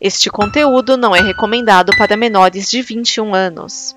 Este conteúdo não é recomendado para menores de 21 anos.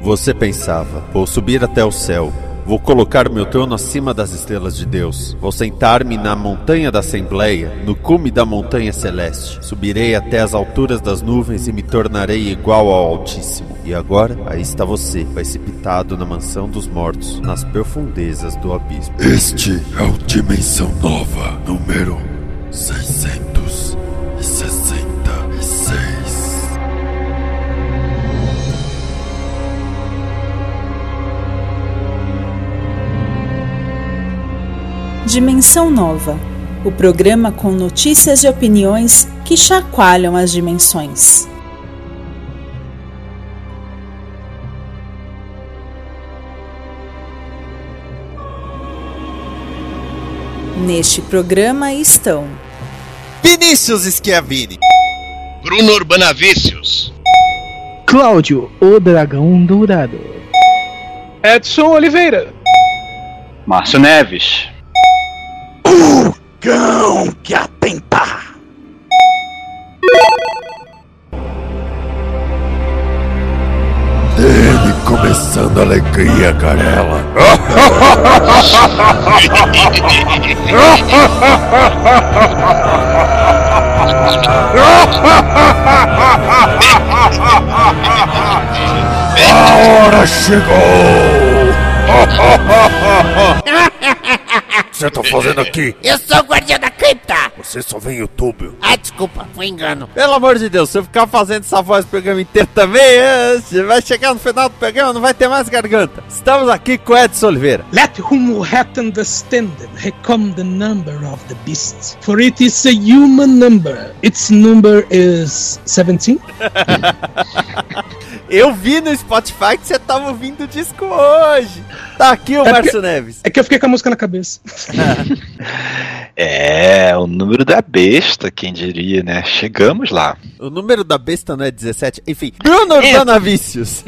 Você pensava, vou subir até o céu, vou colocar meu trono acima das estrelas de Deus, vou sentar-me na montanha da Assembleia, no cume da montanha celeste, subirei até as alturas das nuvens e me tornarei igual ao Altíssimo. E agora, aí está você, precipitado na mansão dos mortos, nas profundezas do abismo. Este é o Dimensão Nova, número 666. Dimensão Nova o programa com notícias e opiniões que chacoalham as dimensões. Neste programa estão Vinícius Schiavini, Bruno Urbanavícios, Cláudio, o Dragão Dourado, Edson Oliveira, Márcio Neves, cão que atenta. Ele começando a alegria, Garela. A hora chegou! O que você tá fazendo aqui? Eu sou o guardião da cripta! Você só vem YouTube. Ah, desculpa, foi engano. Pelo amor de Deus, se eu ficar fazendo essa voz o programa inteiro também, é, vai chegar no final do programa, não vai ter mais garganta. Estamos aqui com Edson Oliveira. Let whom hath understanded come the number of the beast, for it is a human number. Its number is 17. Eu vi no Spotify que você tava ouvindo o disco hoje. Tá aqui o é Márcio Neves. É que eu fiquei com a música na cabeça. é, o número da besta, quem diria, né? Chegamos lá. O número da besta não é 17? Enfim, Bruno é. Vícios.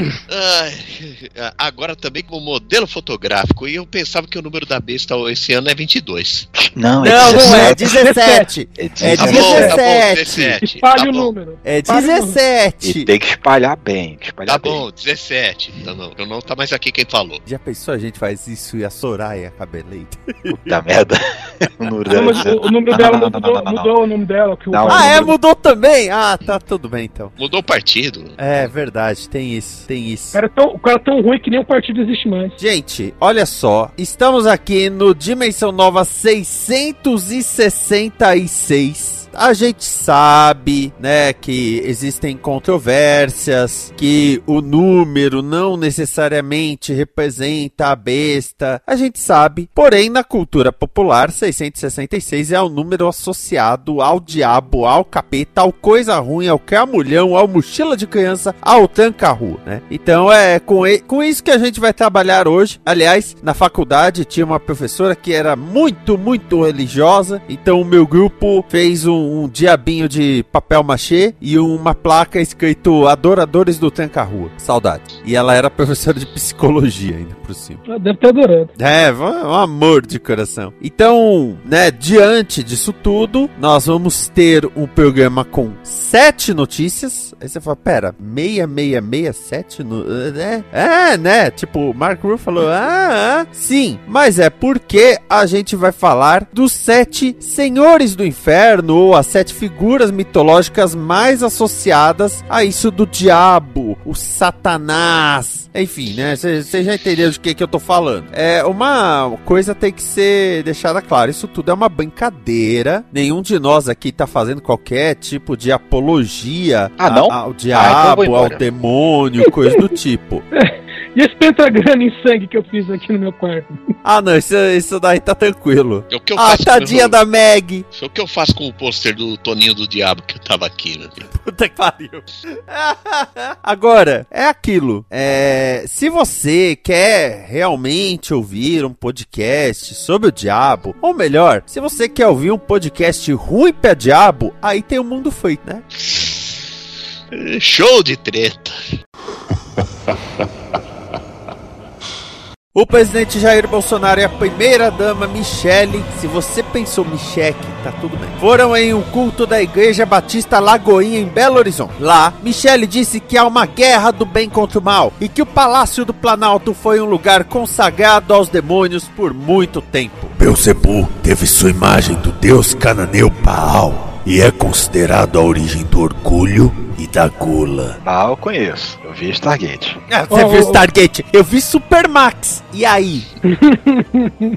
agora também com modelo fotográfico. E eu pensava que o número da besta esse ano é 22. Não, é não, 17. Não é 17. É 17. É 17. Tá bom, 17. Espalhe tá o número. É 17. E tem que espalhar bem. Espalhar tá bem. bom, 17. Então não, então não tá mais aqui quem falou. Já pensou a gente faz isso e a Soraya cabeleita? Puta merda. o número dela, não, o, número dela não, mudou, não, mudou o nome dela. Que o ah, é? Mudou também? Ah, tá tudo bem então. Mudou o partido. É verdade, tem isso, tem isso. O cara, é tão, o cara é tão ruim que nem o partido existe mais. Gente, olha só. Estamos aqui no Dimensão Nova 666 a gente sabe, né, que existem controvérsias, que o número não necessariamente representa a besta. A gente sabe, porém, na cultura popular, 666 é o número associado ao diabo, ao capeta, ao coisa ruim, ao camulhão, ao mochila de criança, ao tranca-rua, né? Então é com, com isso que a gente vai trabalhar hoje. Aliás, na faculdade tinha uma professora que era muito, muito religiosa, então o meu grupo fez um um diabinho de papel machê e uma placa escrito Adoradores do Tranca-Rua. Saudade. E ela era professora de psicologia ainda por cima. Ela deve ter adorado. É, um amor de coração. Então, né, diante disso tudo, nós vamos ter um programa com sete notícias. Aí você fala, pera, 6667? No... É, é, né? Tipo, o Mark Ruff falou, ah, ah, sim. Mas é porque a gente vai falar dos sete senhores do inferno ou as sete figuras mitológicas mais associadas a isso do diabo, o satanás. Enfim, né? Você já entendeu de que, que eu tô falando. É, uma coisa tem que ser deixada clara: isso tudo é uma brincadeira. Nenhum de nós aqui tá fazendo qualquer tipo de apologia ah, não? ao diabo, ah, então ao demônio, coisa do tipo. E esse pentagrama em sangue que eu fiz aqui no meu quarto? Ah, não, isso, isso daí tá tranquilo. É o que eu Ah, faço com tadinha meu- da Meg. Isso é o que eu faço com o pôster do Toninho do Diabo que eu tava aqui, meu filho. Puta que pariu. Agora, é aquilo. É, se você quer realmente ouvir um podcast sobre o diabo, ou melhor, se você quer ouvir um podcast ruim pra diabo, aí tem o Mundo Freak, né? Show de treta. O presidente Jair Bolsonaro e a primeira-dama Michele, se você pensou Micheque, tá tudo bem. Foram em um culto da Igreja Batista Lagoinha em Belo Horizonte. Lá, Michele disse que há uma guerra do bem contra o mal e que o Palácio do Planalto foi um lugar consagrado aos demônios por muito tempo. Beuzebu teve sua imagem do deus cananeu Baal e é considerado a origem do orgulho e da gula. Ah, eu conheço. Eu vi Stargate. Ah, você Ô, viu Stargate? Eu vi Supermax. E aí?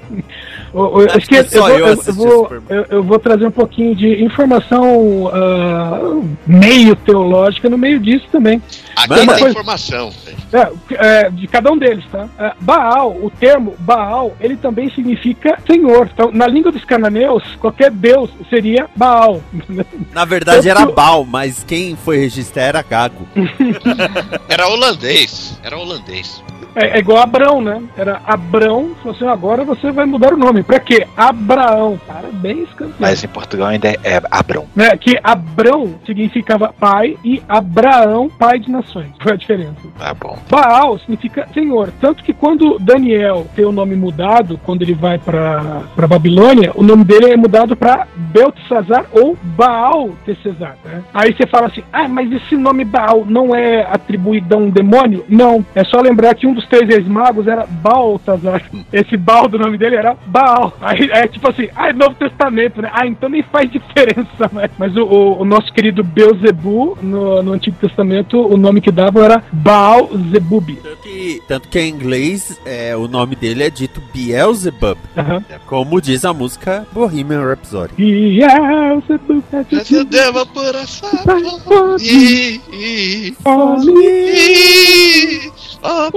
Acho que que eu, só vou, eu eu, vou, eu, eu vou trazer um pouquinho de informação ah, meio teológica no meio disso também. Aqui tem informação. velho. É, é, de cada um deles, tá? É, Baal, o termo Baal, ele também significa senhor. Então, na língua dos cananeus, qualquer deus seria Baal. Na verdade Eu era Bal, mas quem foi registrar era Gago. Era holandês. Era holandês. É, é igual Abrão, né? Era Abrão, falou assim, agora você vai mudar o nome. Pra quê? Abraão. Parabéns, campeão. Mas em Portugal ainda é Abrão. Né, que Abrão significava pai e Abraão, pai de nações. Foi a diferença. Tá bom. Baal significa senhor. Tanto que quando Daniel tem o nome mudado, quando ele vai pra pra Babilônia, o nome dele é mudado pra Beltesazar ou Baal Tessezar. Né? Aí você fala assim: ah, mas esse nome Baal não é atribuído a um demônio? Não. É só lembrar que um dos três ex-magos era Baltazar. Esse Baal do nome dele era Baal. Aí é tipo assim: ah, é Novo Testamento, né? Ah, então nem faz diferença. Né? Mas o, o- o nosso querido Beuzebu, no, no Antigo Testamento, o nome que dava era Baal Zebub. Tanto que, tanto que em inglês é, o nome dele é dito Beelzebub, Aham. como diz a música Bohemian Rhapsody. Beelzebub. Mas eu devo por essa Pode e, e, Pode e, oh,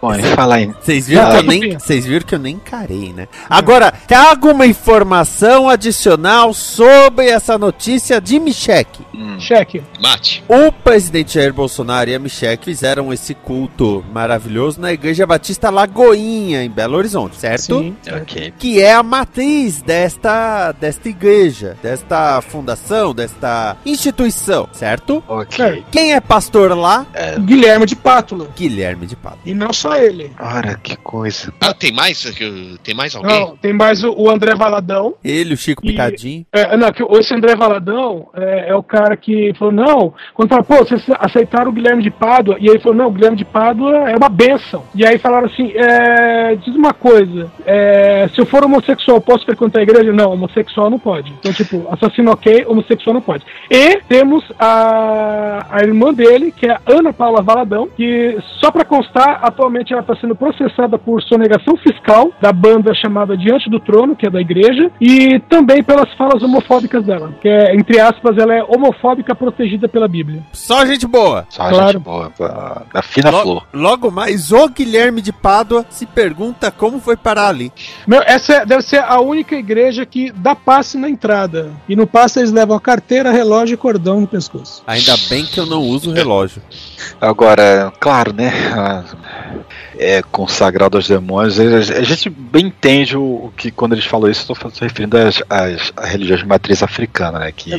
Bom, e falar em. Vocês viram, Ah, que eu aí nem, vocês viram que eu nem encarei, né? Agora, tem alguma informação adicional sobre essa notícia de Micheque? Hum, Cheque. Mate. O presidente Jair Bolsonaro e a Micheque fizeram esse culto maravilhoso na Igreja Batista Lagoinha, em Belo Horizonte, certo? Sim. ok. que é a matriz desta, desta igreja, desta fundação, desta instituição, certo? Ok. Quem é pastor lá? Guilherme de Pátula. Guilherme de Pádua. E não só ele. Ora, que coisa. Ah, tem mais? Tem mais alguém? Não, tem mais o, o André Valadão. Ele, o Chico E- Picadinho. É, não, que esse André Valadão é, é o cara que falou, não, quando fala, pô, vocês aceitaram o Guilherme de Pádua, e aí ele falou, não, o Guilherme de Pádua é uma benção. E aí falaram assim, é, diz uma coisa, é, se eu for homossexual, posso frequentar a igreja? Não, homossexual não pode. Então, tipo, assassino ok, homossexual não pode. E temos a, a irmã dele, que é a Ana Paula Valadão, que, só pra constar, atualmente ela está sendo processada por sonegação fiscal da banda chamada Diante do Trono, que é da igreja, e também pelas falas homofóbicas dela, que é, entre aspas, ela é homofóbica protegida pela Bíblia. Só gente boa. Só Claro. gente boa. Da, da fina Lo- flor. logo mais, o Guilherme de Pádua se pergunta como foi parar ali. Meu, essa é- deve ser a única igreja que dá passe na entrada. E no passe eles levam a carteira, relógio e cordão no pescoço. Ainda bem que eu não uso relógio. Agora, claro, né? É consagrado aos demônios. A gente bem entende o, o que quando eles falam isso, estou se referindo às, às, às religiões de matriz africana, né? Que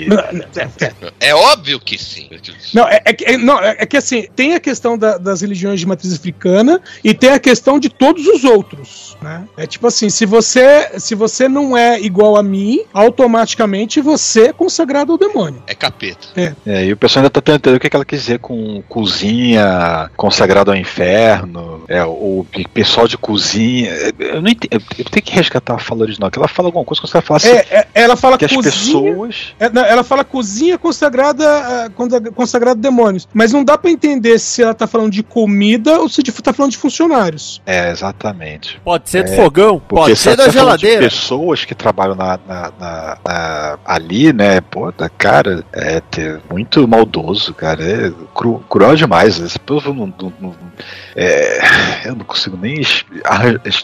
É óbvio que sim. Não, é, é que- é- não, é, é que assim, tem a questão da- das religiões de matriz africana e tem a questão de todos os outros, né? É tipo assim, se você, se você não é igual a mim, automaticamente você é consagrado ao demônio. É capeta. É, e o pessoal ainda tá tentando entender o que, que ela quis dizer com cozinha, consagrado ao inferno, é, o pe- pessoal de cozinha. é, Eu não entendo. Eu tenho que resgatar a fala original, que ela fala alguma coisa quando você fala assim. É, é, ela fala que as cozinha. pessoas. É, não, ela fala cozinha consagrada, consagrada a demônios. Mas não dá pra entender se ela tá falando de comida ou se de- tá falando de funcionários. É, exatamente. Pode ser do É, fogão, pode se ser da tá geladeira. pessoas que trabalham na, na- na- na- ali, né? Pô, da cara, é ter muito maldoso, cara. É cru, cruel demais. Esse povo não. não- não- é, eu não consigo nem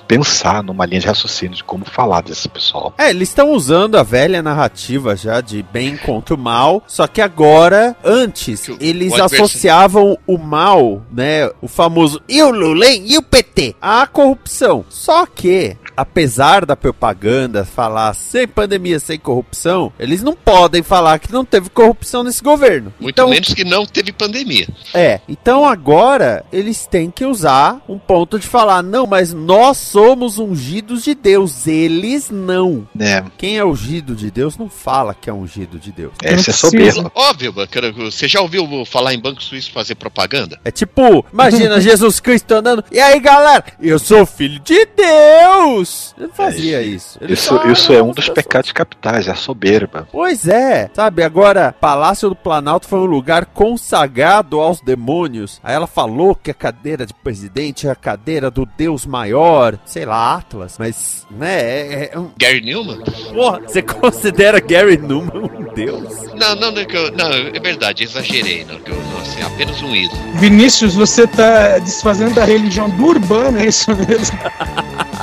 pensar numa linha de raciocínio de como falar desse pessoal. É, eles estão usando a velha narrativa já de bem contra o mal, só que agora, antes, eles associavam o mal, né, o famoso e o Lula hein, e o PT, à corrupção. Só que, apesar da propaganda falar sem pandemia, sem corrupção, eles não podem falar que não teve corrupção nesse governo. Muito então, menos que não teve pandemia. É, então agora eles têm que usar um ponto de falar, não, mas nós somos ungidos de Deus, eles não. Né? Quem é ungido de Deus não fala que é ungido de Deus. Essa é precisa. soberba. Óbvio, você já ouviu falar em Banco Suíço fazer propaganda? É tipo, imagina Jesus Cristo andando, e aí galera, eu sou filho de Deus! Ele fazia isso. Ele Isso, só- isso é um dos pecados capitais, é a soberba. Pois é, sabe? Agora, Palácio do Planalto foi um lugar consagrado aos demônios. Aí ela falou que a cadeira de presidente é a cadeira do Deus maior, sei lá, Atlas, mas, né? É, é um... Gary Newman? Porra, você considera Gary Newman um Deus? Não, não, não, não, é verdade, exagerei, não, que eu, não, assim, apenas um ídolo. Vinícius, você tá desfazendo da religião do urbano, é isso mesmo?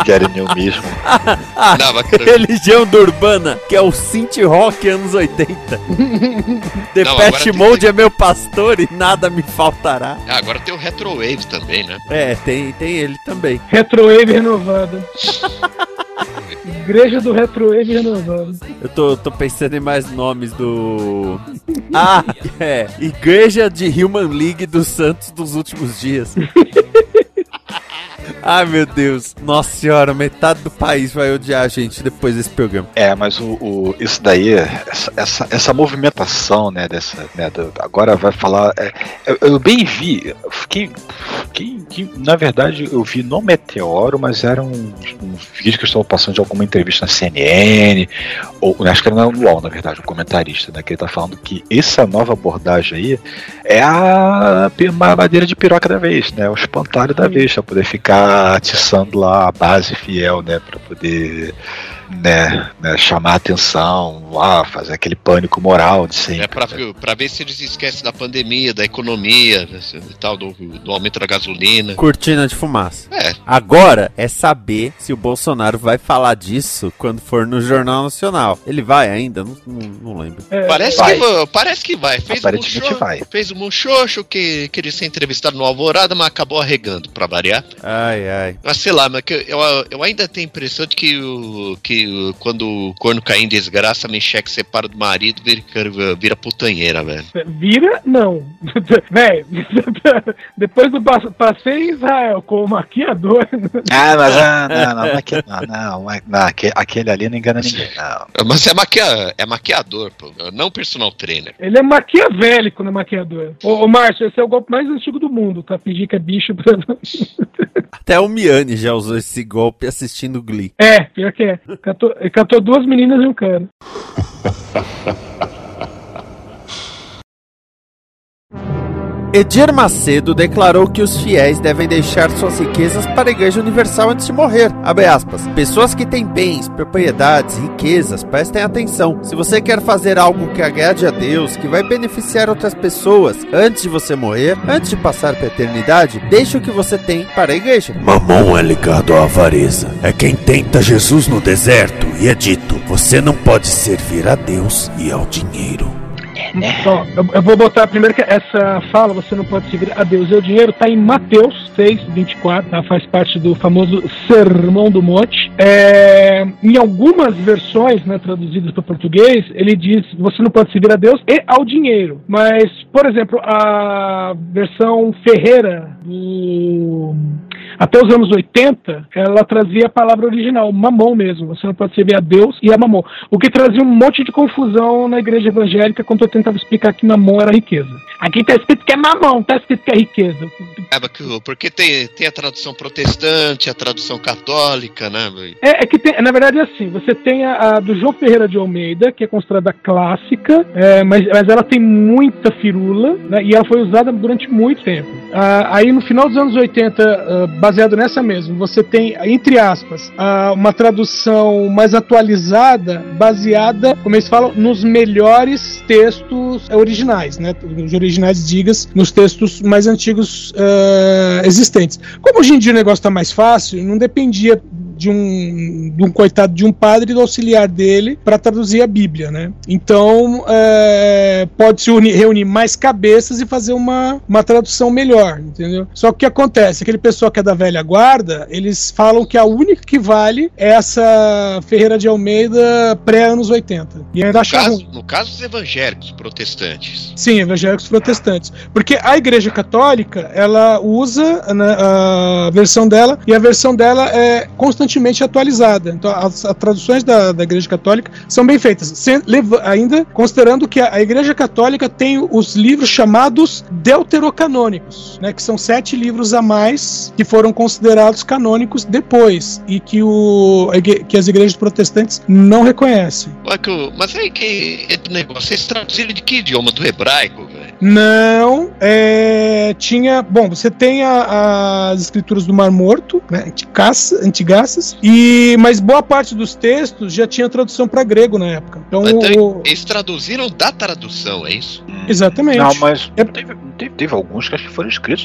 Gary New mesmo. Bacana. Religião do Urbana, que é o synth rock anos 80. The Não, Pet tem- Mode é meu pastor e nada me faltará. Ah, agora tem o Retrowave também, né? É, tem, tem ele também. Retrowave renovada. Igreja do Retrowave renovada. Eu tô, tô pensando em mais nomes do. Ah, é. Igreja de Human League dos Santos dos últimos dias. Ai meu Deus. Nossa senhora, metade do país vai odiar a gente depois desse programa. É, mas o, o- isso daí, essa, essa, essa movimentação, né, dessa, né, do- agora vai falar, é, eu, eu bem vi, fiquei, fiquei- que, na verdade eu vi no Meteoro, mas era um, um vídeo que eu estava passando de alguma entrevista na CNN, ou acho que era no UOL, na verdade, um comentarista, né, que ele tá falando que essa nova abordagem aí é a madeira de piroca da vez, né, o espantalho da vez, pra poder ficar atiçando lá a base fiel, né, pra poder né, né, chamar a atenção, lá, fazer aquele pânico moral de sempre. É pra, pra ver se eles esquecem da pandemia, da economia e tal, do, do aumento da gasolina. Cortina de fumaça. É. Agora é saber se o Bolsonaro vai falar disso quando for no Jornal Nacional. Ele vai ainda? Não, não, não lembro. É, Parece Vai. que, parece que vai. Fez um Aparentemente muxoxo, vai. Fez um muxoxo que queria ser entrevistado no Alvorada, mas acabou arregando, pra variar. Ai, ai. Mas sei lá, mas que eu, eu ainda tenho a impressão de que, o, que o- quando o corno cair em desgraça, a Micheque separa do marido vira, vira putanheira, velho. Vira, não. Véi, depois do passe- passeio em Israel com o maquiador. Ah, mas ah, não, não, não, aque- não, não, não, não, aque- aquele ali não engana ninguém, não. Mas é, maquia, é maquiador, pô, não personal trainer. Ele é maquiavélico no maquiador. Ô, ô Márcio, esse é o golpe mais antigo do mundo, tá? Fingir que é bicho pra. Até o Miane já usou esse golpe assistindo Glee. É, pior que é. Catou, catou duas meninas e um cara. Edir Macedo declarou que os fiéis devem deixar suas riquezas para a Igreja Universal antes de morrer. Aspas. Pessoas que têm bens, propriedades, riquezas, prestem atenção. Se você quer fazer algo que agrade a Deus, que vai beneficiar outras pessoas antes de você morrer, antes de passar para a eternidade, deixe o que você tem para a igreja. Mamão é ligado à avareza. É quem tenta Jesus no deserto e é dito: você não pode servir a Deus e ao dinheiro. Ó, eu, eu vou botar primeiro que essa fala, você não pode seguir a Deus e o dinheiro, tá em Mateus 6, 24, tá? faz parte do famoso Sermão do Monte. É, em algumas versões, né, traduzidas para português, ele diz você não pode servir a Deus e ao dinheiro. Mas, por exemplo, a versão Ferreira do até os anos 80, ela trazia a palavra original, mamon mesmo. Você não pode servir a Deus e a mamon. O que trazia um monte de confusão na igreja evangélica quando eu tentava explicar que mamon era riqueza. Aqui está escrito que é mamão, está escrito que é riqueza. É, porque tem, tem a tradução protestante, a tradução católica, né? É, é que tem, na verdade é assim, você tem a, a, do João Ferreira de Almeida, que é considerada clássica, é, mas, mas ela tem muita firula, né, e ela foi usada durante muito tempo. Ah, aí no final dos anos 80, ah, baseado nessa mesmo, você tem, entre aspas, uma tradução mais atualizada, baseada, como eles falam, nos melhores textos originais, né? Os originais digas nos textos mais antigos uh, existentes. Como hoje em dia o negócio está mais fácil, não dependia de um, de um coitado de um padre e do auxiliar dele para traduzir a Bíblia, né? Então é, pode se unir, reunir mais cabeças e fazer uma, uma tradução melhor, entendeu? Só que o que acontece? Aquele pessoal que é da velha guarda, eles falam que a única que vale é essa Ferreira de Almeida pré-anos 80. E ainda no, caso, no caso dos evangélicos protestantes. Sim, evangélicos protestantes. Porque a Igreja Católica, ela usa né, a versão dela e a versão dela é constantemente constantemente atualizada. Então, as, as traduções da, da Igreja Católica são bem feitas, sem, ainda considerando que a, a, Igreja Católica tem os livros chamados deuterocanônicos, né, que são sete livros a mais que foram considerados canônicos depois e que, o, que as igrejas protestantes não reconhecem. Mas aí que negócio, vocês traduziram de que idioma? Do hebraico, velho? Não, é, tinha. Bom, você tem a, as escrituras do Mar Morto, né, antigas, e mas boa parte dos textos já tinha tradução para grego na época. Então, então o... eles traduziram da tradução, é isso? Exatamente. Não, mas é... teve, teve, teve, alguns que acho que foram escritos.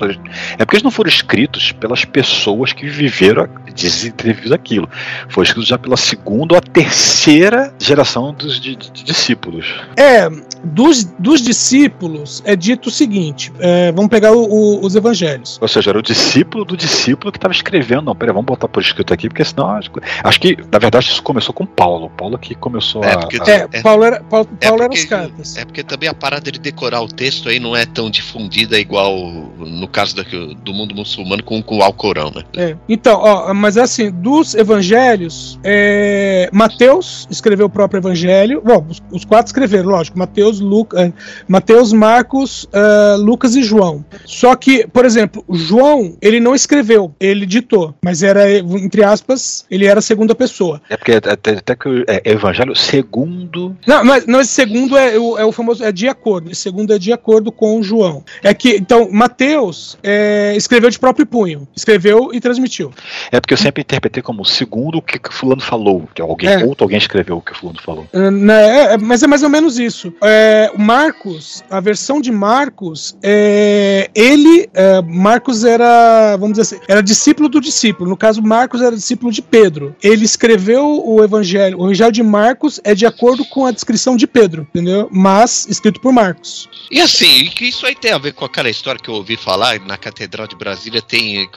É porque eles não foram escritos pelas pessoas que viveram, desenvolvido aquilo. Foi escrito já pela segunda ou a terceira geração dos de, de, de discípulos. É, dos, dos discípulos é dito o seguinte: é, vamos pegar o, o, os evangelhos. Ou seja, era o discípulo do discípulo que estava escrevendo. Não, peraí, vamos botar por escrito aqui, porque senão. Acho, acho que, na verdade, isso começou com Paulo. Paulo que começou é, porque, a. É, Paulo era, Paulo, é Paulo porque, era os cartas. É porque também a parada de decorar o texto aí não é tão difundida igual no caso da, do mundo muçulmano com, com o Alcorão, né? É. Então, ó, mas assim, dos evangelhos, é, Mateus escreveu o próprio evangelho. Bom, os, os quatro escreveram, lógico. Mateus, Lucas, é, Mateus, Marcos, uh, Lucas e João. Só que, por exemplo, João, ele não escreveu, ele ditou, mas era, entre aspas, ele era a segunda pessoa. É porque até, até que é, é evangelho segundo. Não, mas não, esse segundo é, o, é o famoso é de acordo. Esse segundo é de acordo com João. É que, então, Mateus é, escreveu de próprio punho. Escreveu e transmitiu. É porque eu sempre interpretei como segundo o que, que fulano falou. Que alguém, é. outro alguém escreveu o que fulano falou. É, né, é, mas é mais ou menos isso. É, Marcos, a versão de Marcos, é, ele, é, Marcos era, vamos dizer assim, era discípulo do discípulo. No caso, Marcos era discípulo de Pedro. Ele escreveu o evangelho. O evangelho de Marcos é de acordo com a descrição de Pedro, entendeu? Mas escrito por Marcos. E assim, que isso aí tem a ver com aquela história que eu ouvi falar na Catedral de Brasília tem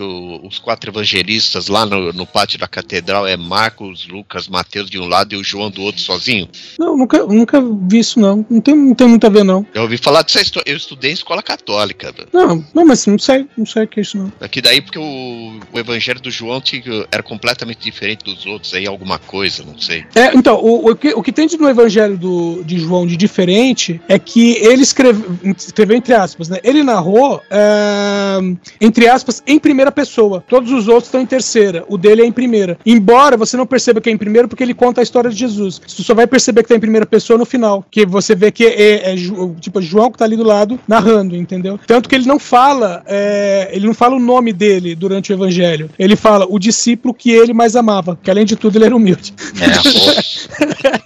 os quatro evangelistas lá no, no pátio da catedral é Marcos, Lucas, Mateus de um lado e o João do outro sozinho? Não, nunca, nunca vi isso não. Não tem, não tem muito a ver não. Eu ouvi falar disso, eu estudei em escola católica. Não, não, mas não sei, não sei o que é isso não. Aqui daí porque o, o evangelho do João tinha, era completamente diferente dos outros, aí alguma coisa, não sei. É, então, o, o, que, o que tem no evangelho do, de João de diferente é que ele escreve, escreveu entre aspas, né? Ele narrou, é, entre aspas, em primeira pessoa. Todos os outros estão em terceira. O dele é em primeira. Embora você não perceba que é em primeiro porque ele conta a história de Jesus. Você só vai perceber que tá em primeira pessoa no final. Que você vê que é, é, é tipo João que tá ali do lado narrando, entendeu? Tanto que ele não fala, é, ele não fala o nome dele durante o evangelho. Ele fala o discípulo que ele mais amava, que além de tudo ele era humilde.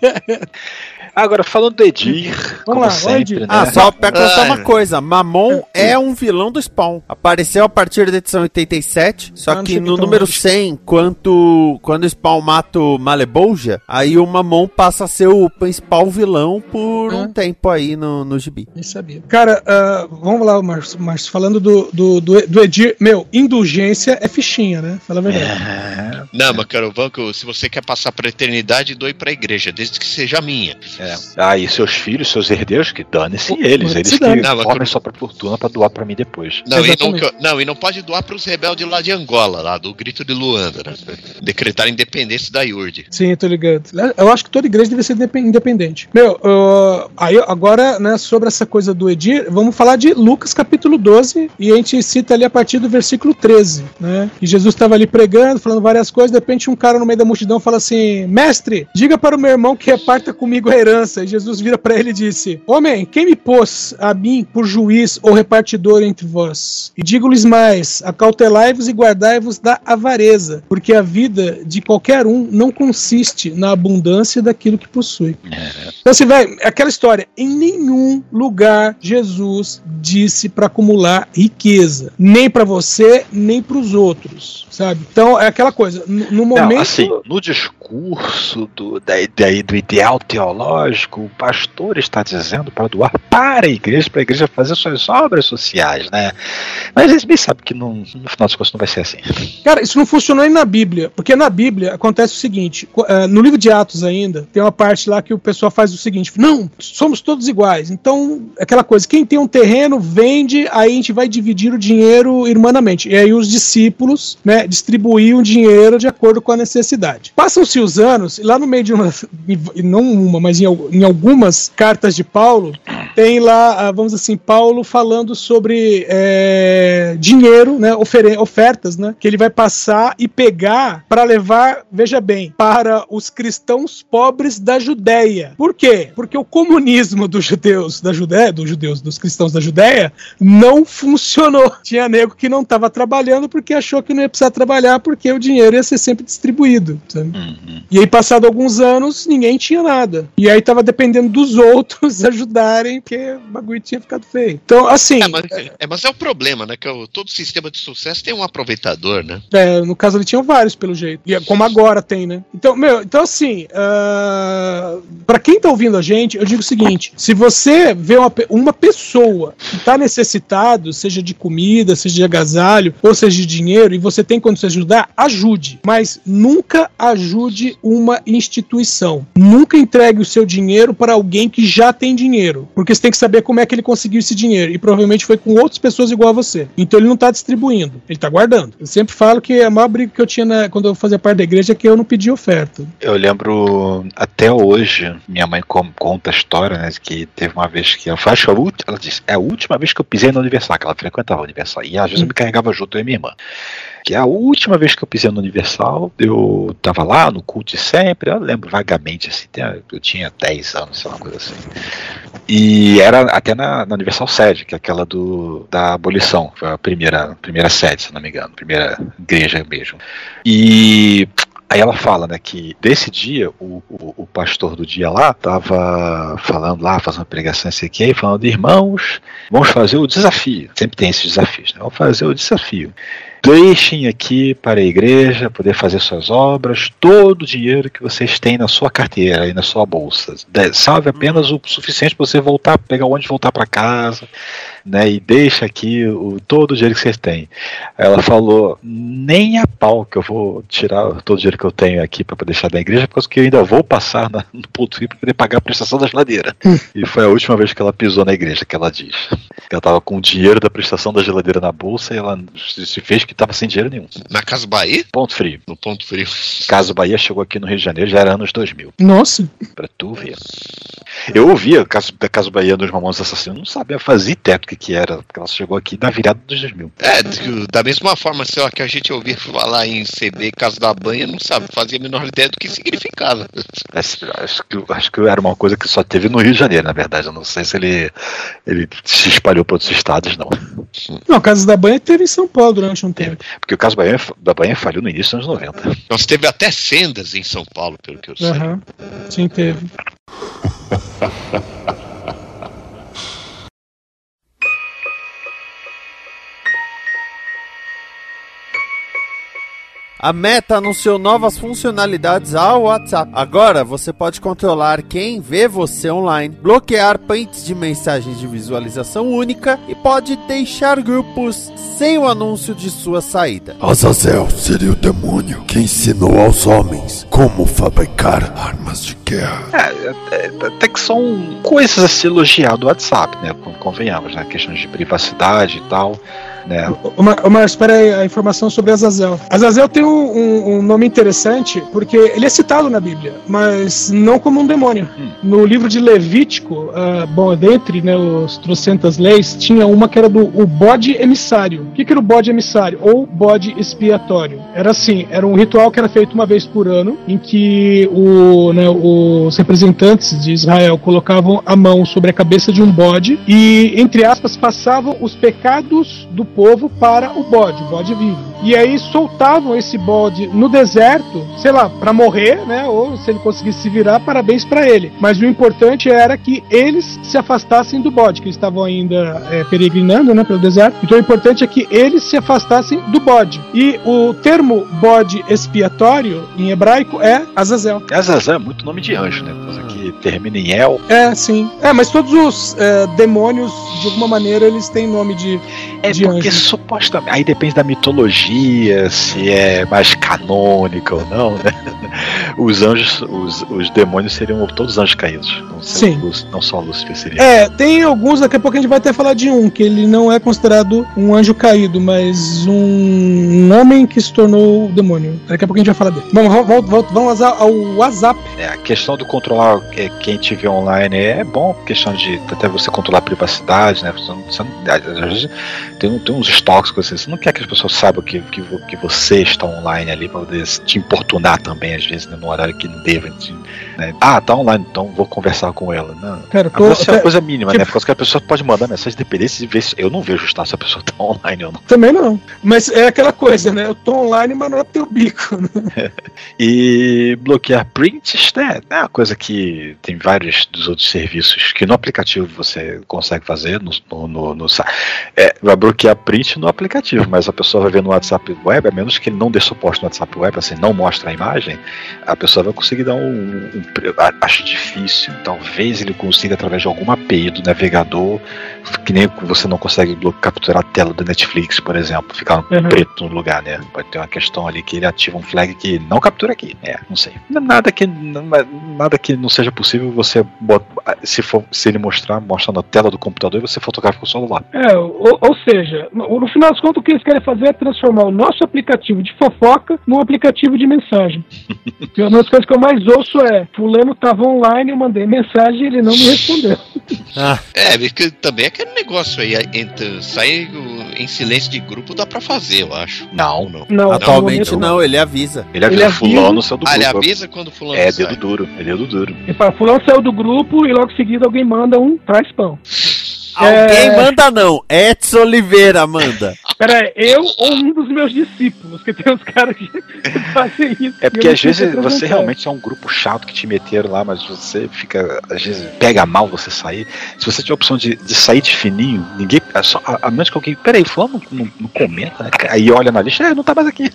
É, Agora, falando do Edir. Vamos lá, sempre, Edir. Né? Ah, só pra contar uma coisa: Mamon é um vilão do Spawn. Apareceu a partir da edição 87, só que no número 100, quando, quando o Spawn mata o Malebolja, aí o Mamon passa a ser o principal vilão por um tempo aí no, no gibi. Nem sabia. Cara, uh, vamos lá, Márcio, Márcio falando do, do, do, do, Edir. Meu, indulgência é fichinha, né? Fala a verdade. É. Não, mas Carovanco, se você quer passar pra eternidade, doe pra igreja, desde que seja minha. É. Ah, e seus filhos, seus herdeiros, que dane-se eles. Eles se que dane. Não, formem quando- sua própria fortuna pra doar pra mim depois. Não e não, não, e não pode doar pros rebeldes lá de Angola, lá do Grito de Luanda, né? Decretar a independência da IURD. Sim, tô ligado. Eu acho que toda igreja deve ser indepen- independente. Meu, ah, aí agora, né, sobre essa coisa do Edir, vamos falar de Lucas capítulo 12, e a gente cita ali a partir do versículo 13, né? E Jesus estava ali pregando, falando várias coisas, de repente um cara no meio da multidão fala assim: Mestre, diga para o meu irmão que reparta comigo a herança. E Jesus vira para ele e disse: Homem, quem me pôs a mim por juiz ou repartidor entre vós? E digo-lhes mais: acautelai-vos e guardai-vos da avareza, porque a vida de qualquer um não consiste na abundância daquilo que possui. Então, assim, vai, aquela história, em nenhum lugar Jesus disse para acumular riqueza, nem para você, nem para os outros, sabe? Então, é aquela coisa, no, no momento. Não, assim, no discurso do, da, da- do ideal teológico, o pastor está dizendo para doar para a igreja, para a igreja fazer suas obras sociais, né? Mas eles bem sabem que no final das contas não vai ser assim. Cara, isso não funcionou nem na Bíblia, porque na Bíblia acontece o seguinte: eh, no livro de Atos ainda, tem uma parte lá que o pessoal faz o seguinte: não, somos todos iguais. Então, aquela coisa, quem tem um terreno vende, aí a gente vai dividir o dinheiro irmanamente. E aí os discípulos, né, distribuíam dinheiro de acordo com a necessidade. Passam-se os anos, e lá no meio de uma, não uma, mas em, em algumas cartas de Paulo, tem lá, ah, vamos assim, Paulo falando sobre é, dinheiro, né, ofertas, né, que ele vai passar e pegar para levar, veja bem, para os cristãos pobres da Judéia. Por quê? Porque o comunismo dos judeus da Judéia, dos judeus, dos cristãos da Judéia, não funcionou. Tinha nego que não estava trabalhando porque achou que não ia precisar trabalhar porque o dinheiro ia ser sempre distribuído. sabe? E aí, passado alguns anos, ninguém tinha nada. E aí tava dependendo dos outros ajudarem, porque o bagulho tinha ficado feio. Então, assim, É, mas é, mas é o problema, né? Que o- todo sistema de sucesso tem um aproveitador, né? é, no caso ele tinha vários, pelo jeito. E é como agora tem, né? Então, meu, então assim, ah, pra quem tá ouvindo a gente, eu digo o seguinte: se você vê uma, uma pessoa que tá necessitado, seja de comida, seja de agasalho, ou seja de dinheiro, e você tem condições de ajudar, ajude. Mas nunca ajude uma instituição. Nunca entregue o seu dinheiro para alguém que já tem dinheiro. Porque você tem que saber como é que ele conseguiu esse dinheiro. E provavelmente foi com outras pessoas igual a você. Então ele não tá distribuindo, ele tá guardando. Eu sempre falo que a maior briga que eu tinha na- quando eu fazia parte da igreja é que eu não pedi oferta. Eu lembro até hoje, minha mãe conta a história, né, que teve uma vez que eu acho que a ulti- ela disse, é a última vez que eu pisei no Universal, que ela frequentava o Universal, e às vezes eu me carregava junto eu e minha irmã. Que a última vez que eu pisei no Universal, eu tava lá no culto de sempre, eu lembro vagamente, assim, eu tinha 10 anos, sei lá, uma coisa assim. E era até na, na Universal Sede, que é aquela do, da abolição, foi a primeira, primeira sede, se não me engano, primeira igreja mesmo. E Aí ela fala, né, que desse dia, o, o, o pastor do dia lá tava falando lá, fazendo pregação, sei que, falando, irmãos, vamos fazer o desafio. Sempre tem esses desafios, né? Vamos fazer o desafio. Deixem aqui para a igreja poder fazer suas obras todo o dinheiro que vocês têm na sua carteira e na sua bolsa. Salve apenas o suficiente para você voltar, pegar o ônibus e voltar para casa, né? E deixa aqui o, todo o dinheiro que vocês têm. Ela falou: nem a pau que eu vou tirar todo o dinheiro que eu tenho aqui para deixar da igreja, porque eu ainda vou passar na- no ponto frio para poder pagar a prestação da geladeira. e foi a última vez que ela pisou na igreja, que ela diz. Que ela tava com o dinheiro da prestação da geladeira na bolsa e ela se fez que tava sem dinheiro nenhum. Na Casa Bahia? Ponto frio. No ponto frio. Caso Bahia chegou aqui no Rio de Janeiro, já era anos 2000. Nossa. Pra tu ver. Eu ouvia Caso, Caso Bahia dos Mamonas Assassinos, não sabia fazer do que, que era, porque ela chegou aqui na virada dos 2000. É, da mesma forma sei lá, que a gente ouvia falar em CB Casa da Banha, não sabe, fazia a menor ideia do que significava. Acho, acho que, acho que era uma coisa que só teve no Rio de Janeiro, na verdade. Eu não sei se ele, ele se espalhou para outros estados, não. Não, a Casa da Banha teve em São Paulo durante um tempo. Porque o caso Bahia, da Bahia falhou no início dos anos 90. Nós teve até sendas em São Paulo, pelo que eu sei. Aham. Sim, teve. A Meta anunciou novas funcionalidades ao WhatsApp. Agora você pode controlar quem vê você online, bloquear prints de mensagens de visualização única e pode deixar grupos sem o anúncio de sua saída. Azazel seria o demônio que ensinou aos homens como fabricar armas de guerra. É, é, é, até que são coisas a se elogiar do WhatsApp, né? Con- Convenhamos, né? Questões de privacidade e tal, né? Ô, Mar- espera aí, a informação sobre Azazel. Azazel tem um, um- um nome interessante, porque ele é citado na Bíblia, mas não como um demônio. No livro de Levítico, ah, bom, dentre né, os trocentas leis, tinha uma que era do o bode emissário. O que, que era o bode emissário? Ou bode expiatório? Era assim, era um ritual que era feito uma vez por ano, em que o, né, os representantes de Israel colocavam a mão sobre a cabeça de um bode e, entre aspas, passavam os pecados do povo para o bode, o bode vivo. E aí soltavam esse bode no deserto, sei lá, para morrer, né? Ou se ele conseguisse se virar, parabéns para ele. Mas o importante era que eles se afastassem do bode, que estavam ainda é, peregrinando, né, pelo deserto. Então o importante é que eles se afastassem do bode. E o termo bode expiatório em hebraico é Azazel. Azazel é muito nome de anjo, né? Que termina em El. É, sim. É, mas todos os é, demônios, de alguma maneira, eles têm nome de, É de porque anjo. supostamente. Aí depende da mitologia, se é mais canônica ou não, né? Os anjos, os, os demônios seriam todos anjos caídos. Não, Sim. Lúcifer- não só Lúcifer seria. É, tem alguns, daqui a pouco a gente vai até falar de um, que ele não é considerado um anjo caído, mas um homem que se tornou demônio. Daqui a pouco a gente vai falar dele. Vamos, vamos, vamos- vamos ao ao WhatsApp. É, a questão do controlar é, quem vê online é bom, questão de até você controlar a privacidade, né? Você não, você tem, tem uns stalks que você, você não quer que as pessoas saibam que, que, que você está online ali para poder te importunar também, às vezes, né, no horário que não deva. te- né? Ah, tá online, então vou conversar com ela. Não. Cara, tô, é uma coisa mínima, tipo- né? Por causa que a pessoa pode mandar mensagem dependente de ver se. Eu não vejo tá, se a pessoa tá online ou não. também não. Mas é aquela coisa, né? Eu tô online, mas não é teu bico. né? E bloquear prints, né? É uma coisa que tem vários dos outros serviços que no aplicativo você consegue fazer. No, no, no- no é, vai bloquear print no aplicativo, mas a pessoa vai ver no WhatsApp web, a menos que ele não dê suporte no WhatsApp web, assim, não mostra a imagem, a pessoa vai conseguir dar um. um a- acho difícil. Talvez ele consiga através de alguma API do navegador, que nem você não consegue capturar a tela do Netflix, por exemplo, ficar Uhum. preto no lugar, né? Pode ter uma questão ali que ele ativa um flag que não captura aqui. É, não sei. Nada que nada que não seja possível você bota, se for se ele mostrar, mostra na tela do computador e você fotografa com o celular. É, ou, ou seja, no, no final das contas, o que eles querem fazer é transformar o nosso aplicativo de fofoca num aplicativo de mensagem. e uma das coisas que eu mais ouço é: Fulano tava online, eu mandei mensagem e ele não me respondeu. Ah, É, porque também aquele negócio aí, entre, sair em silêncio de grupo dá pra fazer, eu acho. Não. não. Não, atualmente não, ele avisa. Ele avisa Ele avisa- fulano seu do Ah, ele grupo. avisa quando fulano É sai. dedo duro, é dedo duro. Fala, fulano saiu do grupo e logo em seguida alguém manda um traz pão. Alguém É. manda não, Edson Oliveira manda. Pera aí, eu ou um dos meus discípulos, que tem uns caras que fazem isso. É porque às vezes representar. você realmente é um grupo chato que te meteram lá, mas você fica. Às vezes pega mal você sair. Se você tiver a opção de, de sair de fininho, ninguém. É só, a, a menos que alguém. Peraí, fulano não, não comenta, né? Aí olha na lista, é, não tá mais aqui.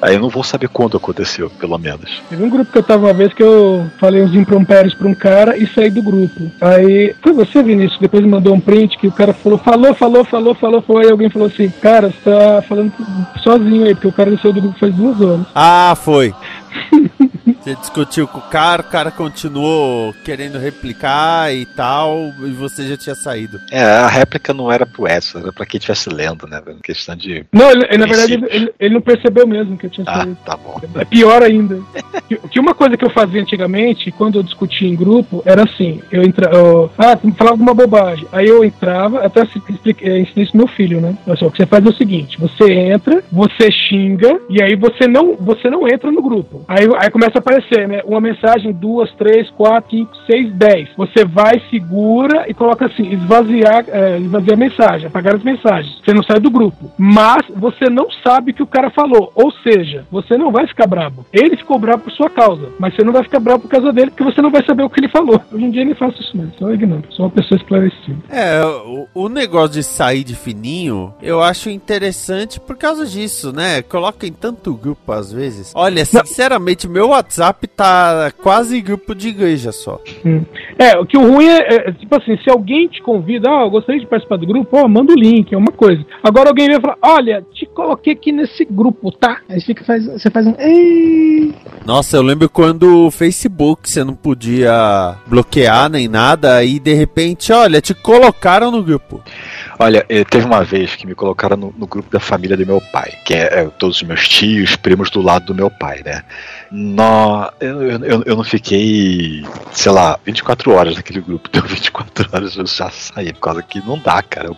Aí eu não vou saber quando aconteceu, pelo menos. Teve um grupo que eu tava uma vez que eu falei uns imprompérios pra um cara e saí do grupo. Aí, foi você, Vinícius, depois me mandou um print que o cara falou, falou, falou, falou, falou, falou, aí alguém falou assim, cara, você tá falando sozinho aí, porque o cara saiu do grupo faz duas horas. Ah, foi. Você discutiu com o cara, o cara continuou querendo replicar e tal, e você já tinha saído. É, a réplica não era pro Edson, era pra quem estivesse lendo, né? Questão de. Não, ele, na verdade, ele, ele- ele não percebeu mesmo que eu tinha Ah, saído. tá bom. É pior ainda. Que- Que uma coisa que eu fazia antigamente, quando eu discutia em grupo, era assim: eu entrava. Ah, falava alguma bobagem. Aí eu entrava, até expliquei- eh, ensinei isso pro meu filho, né? Olha só, o que você faz é o seguinte: você entra, você xinga, e aí você não, você não entra no grupo. Aí, aí começa a aparecer aparecer, né? Uma mensagem, duas, três, quatro, cinco, seis, dez. Você vai, segura e coloca assim, esvaziar, é, esvaziar a mensagem, apagar as mensagens. Você não sai do grupo. Mas você não sabe o que o cara falou. Ou seja, você não vai ficar bravo. Ele ficou bravo por sua causa, mas você não vai ficar bravo por causa dele, porque você não vai saber o que ele falou. Hoje em dia ele faz isso mesmo, só ignoro. Sou uma pessoa esclarecida. É, o, o negócio de sair de fininho, eu acho interessante por causa disso, né? Coloca em tanto grupo às vezes. Olha, sinceramente, meu WhatsApp tá quase grupo de igreja só. Hum. É, o que o ruim é, é, tipo assim, se alguém te convida, ah, eu gostaria de participar do grupo, ó, manda o link, é uma coisa. Agora alguém vem falar, olha, te coloquei aqui nesse grupo, tá? Aí fica, faz, você faz um. "Ei". Nossa, eu lembro quando o Facebook você não podia bloquear nem nada, aí de repente, olha, te colocaram no grupo. Olha, eh, teve uma vez que me colocaram no, no grupo da família do meu pai, que é, é todos os meus tios, primos do lado do meu pai, né? Nó, eu, eu, eu- não fiquei, sei lá, 24 horas naquele grupo. Deu 24 horas eu já saí, por causa que não dá, cara.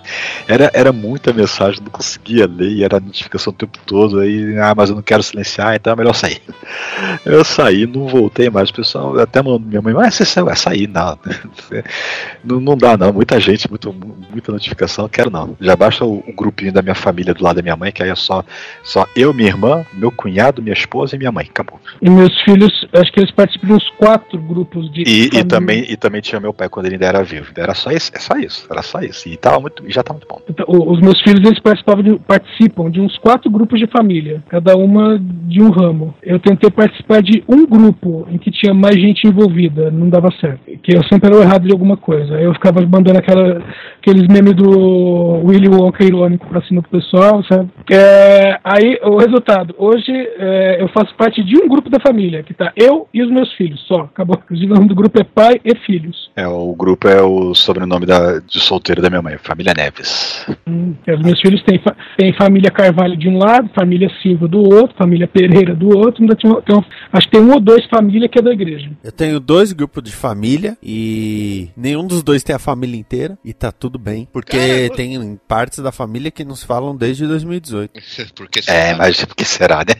Era, era muita mensagem, não conseguia ler, era notificação o tempo todo. Aí, ah, mas eu não quero silenciar, então é melhor sair. Eu saí, não voltei mais. O pessoal até minha mãe, mas você saiu, vai sair, não. não. Não dá, não. Muita gente, muito, muita notificação, quero não. Já basta o, o grupinho da minha família do lado da minha mãe, que aí é só, só eu, minha irmã, meu cunhado, minha esposa e minha mãe. Acabou. E meus filhos, acho que eles participam de uns quatro grupos de. E, e também, e também tinha meu pai quando ele ainda era vivo. Era só isso, é só isso, era só isso. E tava muito, já tá muito bom. Então, Os meus filhos eles participavam de- participam de uns quatro grupos de família, cada uma de um ramo. Eu tentei participar de um grupo em que tinha mais gente envolvida, não dava certo. Que eu sempre era o errado de alguma coisa. Aí eu ficava mandando aquela, aqueles memes do Willy Wonka irônico pra cima do pessoal, sabe? É, aí o resultado: hoje é, eu faço parte de um grupo da família, que tá eu e os meus filhos, só. Acabou. Inclusive o nome do grupo é pai e filhos. É, o grupo é o sobrenome da, de solteiro da minha mãe, família Neves. Hum, é, Os meus filhos têm, têm família Carvalho de um lado, família Silva do outro, família Pereira do outro. Ainda tem, tem acho que tem um ou dois família que é da igreja. Eu tenho dois grupos de família e nenhum dos dois tem a família inteira e tá tudo bem, porque Tem partes da família que nos falam desde 2018. Porque É, mas por que será, né?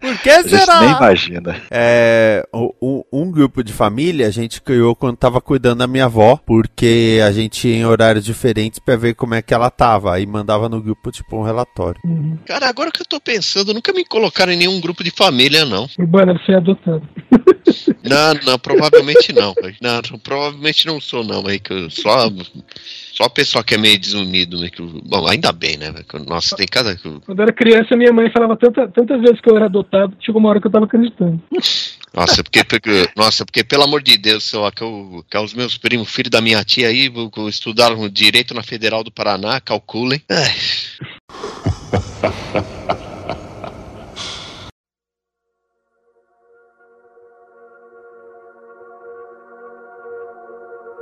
Por que A gente nem será? imagina. É, o- o- um grupo de família a gente criou quando tava cuidando da minha avó, porque a gente ia em horários diferentes pra ver como é que ela tava, aí mandava no grupo tipo um relatório. Cara, agora que eu tô pensando, nunca me colocaram em nenhum grupo de família, não. Urbana, você é adotado. Não, não, provavelmente não. velho. Não, não, provavelmente não sou, não, aí que eu só. Só o pessoal que é meio desunido, né? Que, bom, ainda bem, né? Nossa, tem cada. Quando eu era criança, minha mãe falava tanta, tantas vezes que eu era adotado, chegou uma hora que eu tava acreditando. Nossa, porque, porque- nossa, porque pelo amor de Deus, sei lá, que, eu, que os meus primos, filho da minha tia aí, estudaram direito na Federal do Paraná, calculem. Ai,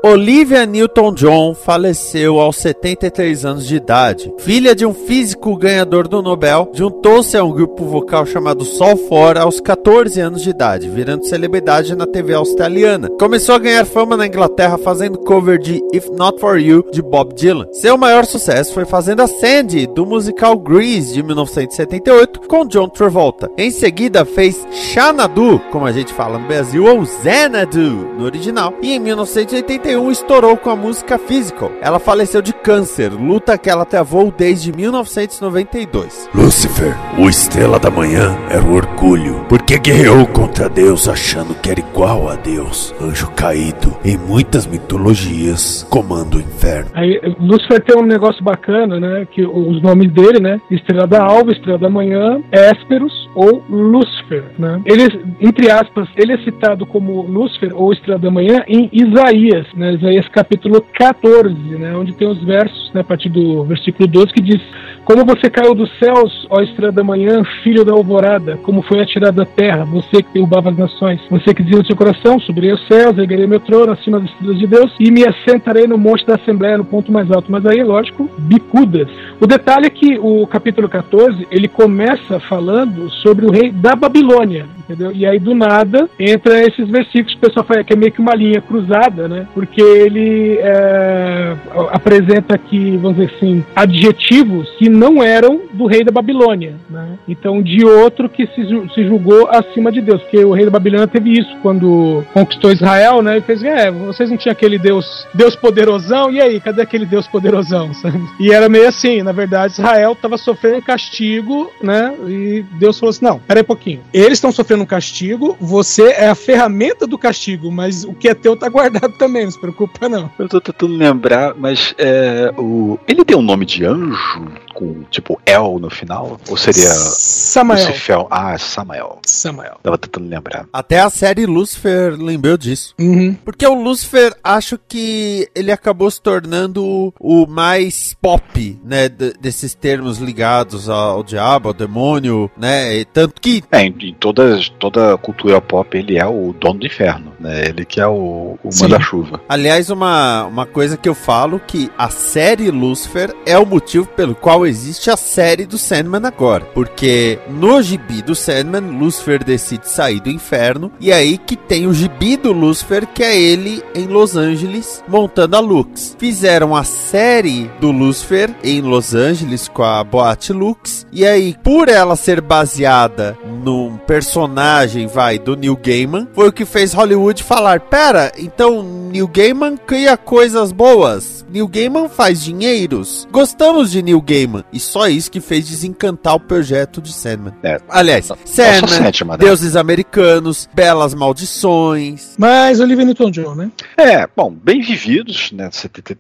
Olivia Newton-John faleceu aos 73 anos de idade. Filha de um físico ganhador do Nobel, juntou-se a um grupo vocal chamado Sol Fora aos 14 anos de idade, virando celebridade na TV australiana. Começou a ganhar fama na Inglaterra fazendo cover de If Not For You, de Bob Dylan. Seu maior sucesso foi fazendo a Sandy, do musical Grease, de 1978, com John Travolta. Em seguida fez Xanadu, como a gente fala no Brasil, ou Xanadu, no original. E em 1981 estourou com a música Physical. Ela faleceu de câncer, luta que ela travou desde 1992. Lúcifer, o estrela da manhã, era o orgulho, porque guerreou contra Deus achando que era igual a Deus. Anjo caído, em muitas mitologias, comanda o inferno. Aí, Lúcifer tem um negócio bacana, né? Que os nomes dele, né? Estrela da Alva, Estrela da Manhã, Hésperos ou Lúcifer, né? Ele, entre aspas, ele é citado como Lúcifer ou Estrela da Manhã em Isaías, né? Isaías capítulo 14, né? Onde tem os versos, né? A partir do versículo 12 que diz como você caiu dos céus, ó estrela da manhã, filho da alvorada, como foi atirado da terra, você que derrubava as nações, você que dizia no seu coração, subirei aos céus, erguerei meu trono acima das estrelas de Deus e me assentarei no monte da Assembleia, no ponto mais alto. Mas aí, lógico, bicudas. O detalhe é que o capítulo 14, ele começa falando sobre o rei da Babilônia, entendeu? E aí, do nada, entra esses versículos que o pessoal fala que é meio que uma linha cruzada, né? Porque ele é, apresenta aqui, vamos dizer assim, adjetivos que não eram do rei da Babilônia, né? Então, de outro que se, se julgou acima de Deus, porque o rei da Babilônia teve isso quando conquistou Israel, né? Ele fez, é, vocês não tinham aquele Deus, Deus poderosão, e aí, cadê aquele Deus poderosão? E era meio assim, na verdade, Israel estava sofrendo castigo, né? E Deus falou assim, não, peraí um pouquinho, eles estão sofrendo um castigo, você é a ferramenta do castigo, mas o que é teu tá guardado também, não se preocupa não. Eu tô tentando lembrar, mas é, o, ele tem um nome de anjo com tipo El no final? Ou seria Samael. Lucifer? Ah, Samael. Samael. Tava tentando lembrar. Até a série Lucifer lembrou disso. Uhum. Porque o Lucifer, acho que ele acabou se tornando o mais pop, né, d- desses termos ligados ao diabo, ao demônio, né, e tanto que É, em, em todas, toda a cultura pop ele é o dono do inferno, né? Ele que é o, o manda-chuva. Aliás, uma, uma coisa que eu falo que a série Lucifer é o motivo pelo qual existe a série do Sandman agora. Porque no gibi do Sandman, Lucifer decide sair do inferno. E é aí que tem o gibi do Lucifer, que é ele em Los Angeles montando a Lux. Fizeram a série do Lucifer em Los Angeles com a Boate Lux. E aí, por ela ser baseada num personagem, vai, do Neil Gaiman, foi o que fez Hollywood falar: pera, então Neil Gaiman cria coisas boas. Neil Gaiman faz dinheiros. Gostamos de Neil Gaiman. E só isso que fez desencantar o projeto de Sandman. É. Aliás, Sandman, sétima, né? Deuses Americanos, Belas Maldições. Mas Olivia Newton-John, né? É, bom, bem vividos, né?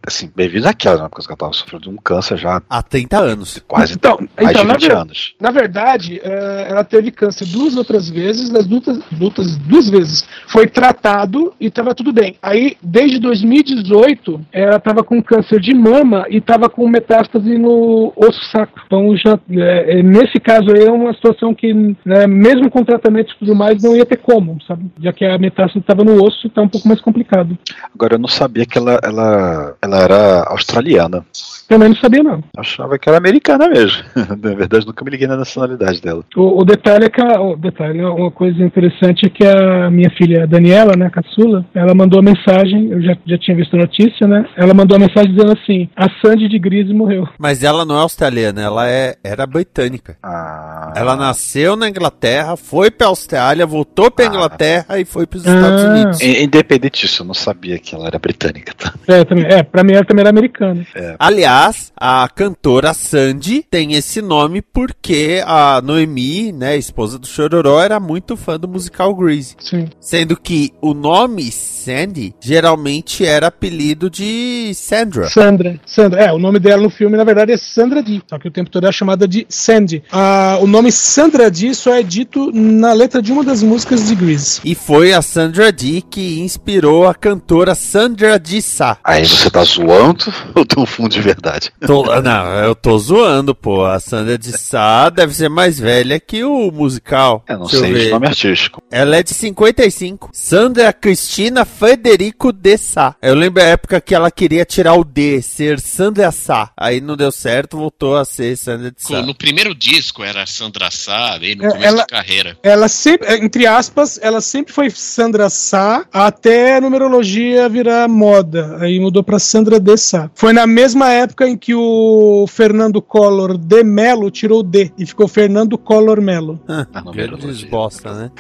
Assim, bem vividos aquela, né? Porque ela tava sofrendo de um câncer já Há 30 anos. quase Então, mais então, de na 20 ver- anos. Na verdade, eh, ela teve câncer duas outras vezes, nas duas, duas, duas vezes. Foi tratado e estava tudo bem. Aí, desde 2018, ela estava com câncer de mama e estava com metástase no sacro. Então, já, eh, eh, nesse caso aí, é uma situação que, né, mesmo com tratamento e tudo mais, não ia ter como, sabe? Já que a metástase estava no osso, está um pouco mais complicado. Agora eu não sabia que ela, ela, ela era australiana. Também não sabia, não. Achava que era americana mesmo. Na verdade, nunca me liguei na nacionalidade dela. O, o detalhe é que a, o detalhe, uma coisa interessante é que a minha filha Daniela, né, caçula, ela mandou a mensagem, eu já, já tinha visto a notícia, né? Ela mandou a mensagem dizendo assim: a Sandy de Grise morreu. Mas ela não é australiana, ela é, era britânica. Ah, Ela nasceu na Inglaterra, foi pra Austrália, voltou pra Ah. Inglaterra e foi pros Estados Ah. Unidos. in- Independente disso, eu não sabia que ela era britânica. Tá? É, também, é, pra mim ela também era americana. Aliás, a cantora Sandy tem esse nome porque a Noemi, né, esposa do Chororó, era muito fã do musical Grease. Sim. Sendo que o nome Sandy geralmente era apelido de Sandra. Sandra. Sandra. É, o nome dela no filme, na verdade, é Sandra Dee. Só que o tempo todo é chamada de Sandy. Ah, o nome Sandra Dee só é dito na letra de uma das músicas de Grease. E foi a Sandra Dee que inspirou a cantora Sandra Dee Sá. Aí você tá zoando ou tem um fundo de verdade? Tô- não, eu tô zoando, pô. A Sandra de Sá deve ser mais velha que o musical. Eu não Deixa sei de nome artístico. Ela é de 55. Sandra Cristina Federico de Sá. Eu lembro a época que ela queria tirar o D, ser Sandra Sá. Aí não deu certo, voltou a ser Sandra de Sá. No primeiro disco era Sandra Sá, aí no É, começo ela- da carreira. Ela sempre, é, entre aspas, ela sempre foi Sandra Sá até a numerologia virar moda. Aí mudou pra Sandra de Sá. Foi na mesma época em que o Fernando Collor de Melo tirou o D e ficou Fernando Collor Melo. A Grande numerologia. bosta, né?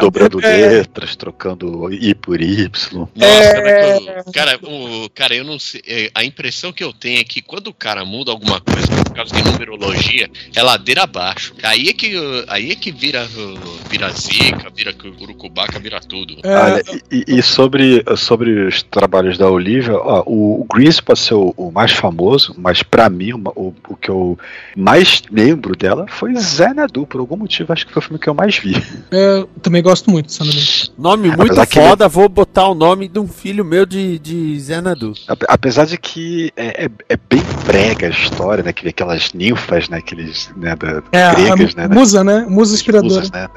Dobrando é- letras, trocando I por Y. Nossa, É. mas, cara, o, cara, eu não sei. é, A impressão que eu tenho é que quando o cara muda alguma coisa por causa de numerologia, é ladeira abaixo. Aí é que, aí é que vira, vira zica, vira curucubaca, vira tudo. É, Olha, e, e sobre, sobre os trabalhos da Olivia, ó, o, o Grease pode ser o, o mais famoso, mas pra mim o, o, que eu mais lembro dela foi Xanadu, por algum motivo acho que foi o filme que eu mais vi. é, eu também gosto muito dessa novela. Nome muito Apesar que foda, vou botar o nome de um filho meu de, de Xanadu. Ape- Apesar de que é, é, é bem brega a história, né? Que aquelas ninfas, né? Aqueles, né, da, É, a gregas, né? musa, né? Musa inspiradora. Musas, né?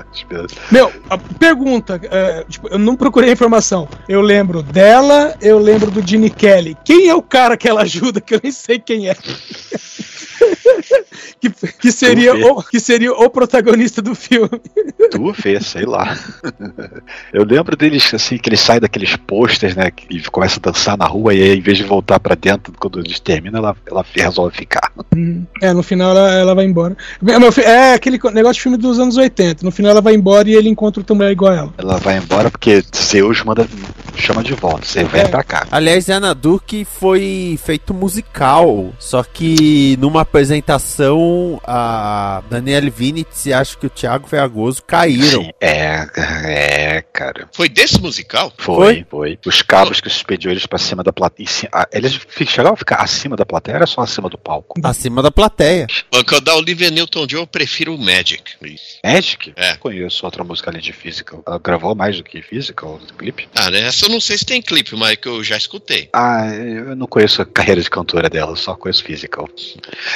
Meu, a pergunta, é, tipo, eu não procurei a informação. Eu lembro dela, eu lembro do Gene Kelly. Quem é o cara que ela ajuda que eu nem sei quem é? que, que, seria o, que seria o protagonista do filme. Tu vê, sei lá. Eu lembro deles, assim, que eles saem daqueles posters, né? E começam a dançar na rua e aí, em vez de voltar pra dentro, quando eles terminam, ela, ela resolve ficar. É, no final ela, ela vai embora. É aquele negócio de filme dos anos 80. No final ela vai embora e ele encontra outra mulher igual a ela. Ela vai embora porque Zeus manda, chama de volta. Você vem É. pra cá. Aliás, Xanadu que foi feito musical, só que numa apresentação a Daniele Vinitz e acho que o Thiago Ferragoso caíram. É, é, cara. Foi desse musical? Foi, foi. Os cabos que suspediu eles pra cima da plateia. Eles chegavam a ficar acima da plateia, era só acima do palco. Acima da plateia. Quando da Olivia Newton-John, eu prefiro o Magic. Magic? É. Conheço outra música além de Physical. Ela gravou mais do que Physical, o clipe? Ah, né? Essa eu não sei se tem clipe, mas que eu já escutei. Ah, eu não conheço a carreira de cantora dela, eu só conheço Physical.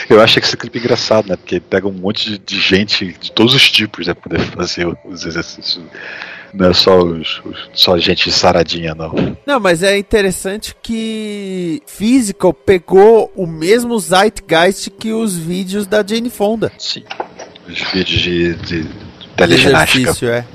Eu acho que esse clipe engraçado, né? Porque pega um monte de, gente de todos os tipos, né? Pra poder fazer os exercícios. Não é só, os, os- só gente saradinha, não. Não, mas é interessante que Physical pegou o mesmo zeitgeist que os vídeos da Jane Fonda. Sim. Os vídeos de, de De teleginástica. exercício, é.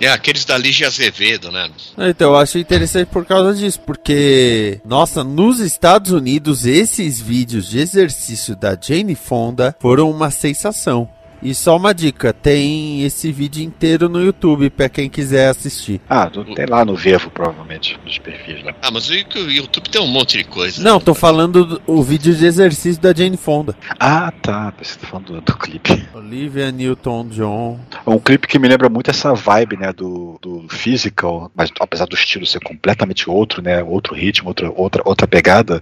É, aqueles da Lígia Azevedo, né? Então, eu acho interessante por causa disso, porque, nossa, nos Estados Unidos, esses vídeos de exercício da Jane Fonda foram uma sensação. E só uma dica, tem esse vídeo inteiro no YouTube pra quem quiser assistir. Ah, tem lá no Vevo, provavelmente, nos perfis lá. Ah, mas o YouTube tem um monte de coisa. Não, tô falando do o vídeo de exercício da Jane Fonda. Ah, tá. Pensei que você tá falando do, do clipe. Olivia Newton-John. É um clipe que me lembra muito essa vibe, né, do, do physical, mas apesar do estilo ser completamente outro, né, outro ritmo, outra, outra, outra pegada,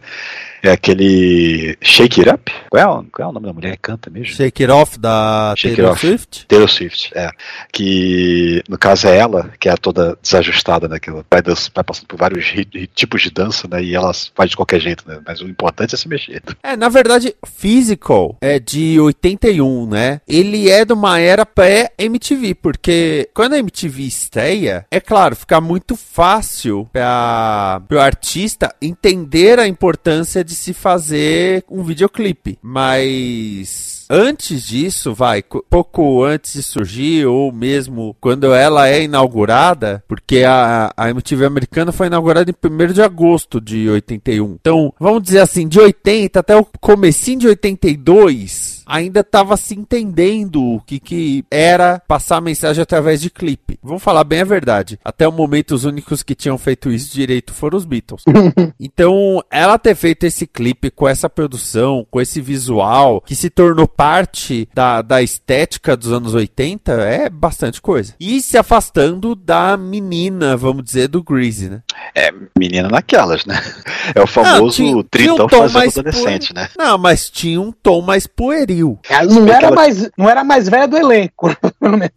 é aquele Shake It Up? Qual é, o- qual é o nome da mulher que canta mesmo? Shake It Off da Shake Taylor. Swift. Taylor Swift, é. Que no caso é ela, que é toda desajustada, né? Que ela vai, dança, vai passando por vários ri- ri- tipos de dança, né? E ela faz de qualquer jeito, né? Mas o importante é se mexer. É, na verdade, Physical é de 81, né? Ele é de uma era pré-MTV, porque quando a MTV estreia, é claro, fica muito fácil para o artista entender a importância de se fazer um videoclipe. Mas antes disso, vai, co- pouco antes de surgir, ou mesmo quando ela é inaugurada, porque a, a MTV americana foi inaugurada em 1 de agosto de 81. Então, vamos dizer assim, de 80 até o comecinho de 82, ainda estava se entendendo o que, que era passar a mensagem através de clipe. Vamos falar bem a verdade. Até o momento, os únicos que tinham feito isso direito foram os Beatles. Então, ela ter feito esse clipe com essa produção, com esse visual, que se tornou parte da, da estética dos anos 80, é bastante coisa. E se afastando da menina, vamos dizer, do Greasy, né? É, menina naquelas, né? É o famoso tinha- tinha um tritão tom fazendo adolescente, né? Não, mas tinha um tom mais pueril. Ela não era, Aquela- mais, não era mais velha do elenco, pelo menos.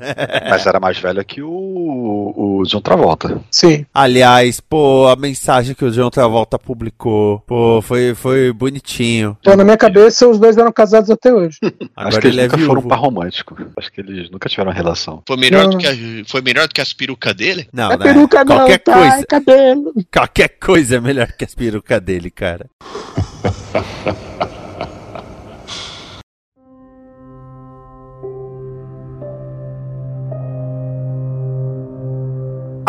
Mas era mais velha que o, o John Travolta. Sim. Aliás, pô, a mensagem que o John Travolta publicou, pô, foi, foi bonitinho. Pô, na minha cabeça, os dois eram casados até hoje. Agora Acho que eles ele é nunca foram viúvo. par romântico. Acho que eles nunca tiveram relação. Foi melhor, Não. do que a, foi melhor do que as perucas dele? Não, é né? peruca não, qualquer tá? coisa, É cabelo. Qualquer coisa é melhor que as perucas dele, cara.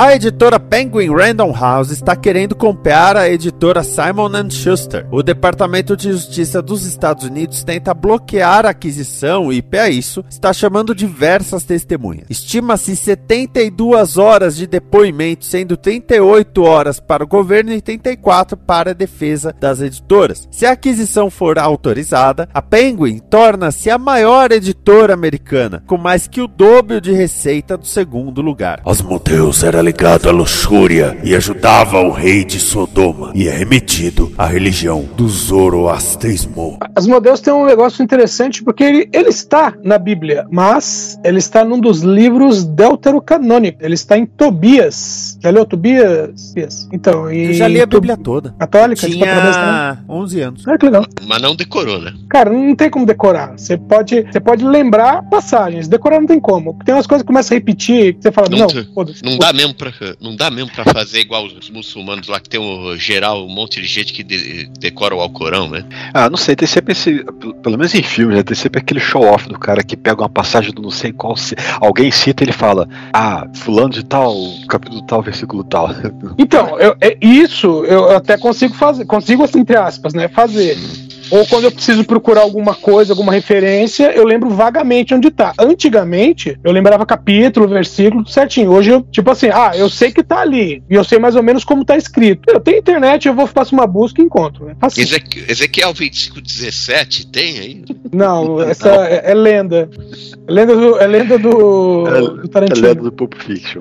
A editora Penguin Random House está querendo comprar a editora Simon Schuster. O Departamento de Justiça dos Estados Unidos tenta bloquear a aquisição e, para isso, está chamando diversas testemunhas. Estima-se 72 horas de depoimento, sendo 38 horas para o governo e 34 para a defesa das editoras. Se a aquisição for autorizada, a Penguin torna-se a maior editora americana, com mais que o dobro de receita do segundo lugar. Asmodeus era ligado à luxúria e ajudava o rei de Sodoma e é remetido à religião do zoroastrismo. Asmodeus tem um negócio interessante porque ele, ele está na Bíblia, mas ele está num dos livros deuterocanônicos. Ele está em Tobias. Já leu Tobias? Tobias? Então, e. Eu já li a Tu- Bíblia toda. Católica? Tipo, através da- Tinha 11 anos. Ah, que legal. Mas não decorou, né? Cara, não tem como decorar. Você pode, você pode lembrar passagens. Decorar não tem como. Tem umas coisas que começam a repetir que você fala, Não não. Não dá mesmo pra, não dá mesmo pra fazer igual os muçulmanos lá, que tem um geral, um monte de gente que de- decora o Alcorão, né? Ah, não sei, tem sempre esse. Pelo menos em filmes, né, tem sempre aquele show-off do cara que pega uma passagem do não sei qual. ci- Alguém cita e ele fala: Ah, fulano de tal, capítulo tal, versículo tal. Então, eu- é isso eu até consigo fazer, consigo assim, entre aspas, né, fazer. Ou quando eu preciso procurar alguma coisa, alguma referência, eu lembro vagamente onde tá. Antigamente, eu lembrava capítulo, versículo, certinho. Hoje eu, tipo assim, ah, eu sei que tá ali. E eu sei mais ou menos como tá escrito. Eu tenho internet, eu vou faço uma busca e encontro. Né? Assim. Ezequiel, Ezequiel 2517 tem aí? Não, essa é, é lenda. É lenda do, é lenda do, do É Tarantino. lendo do Pulp Fiction.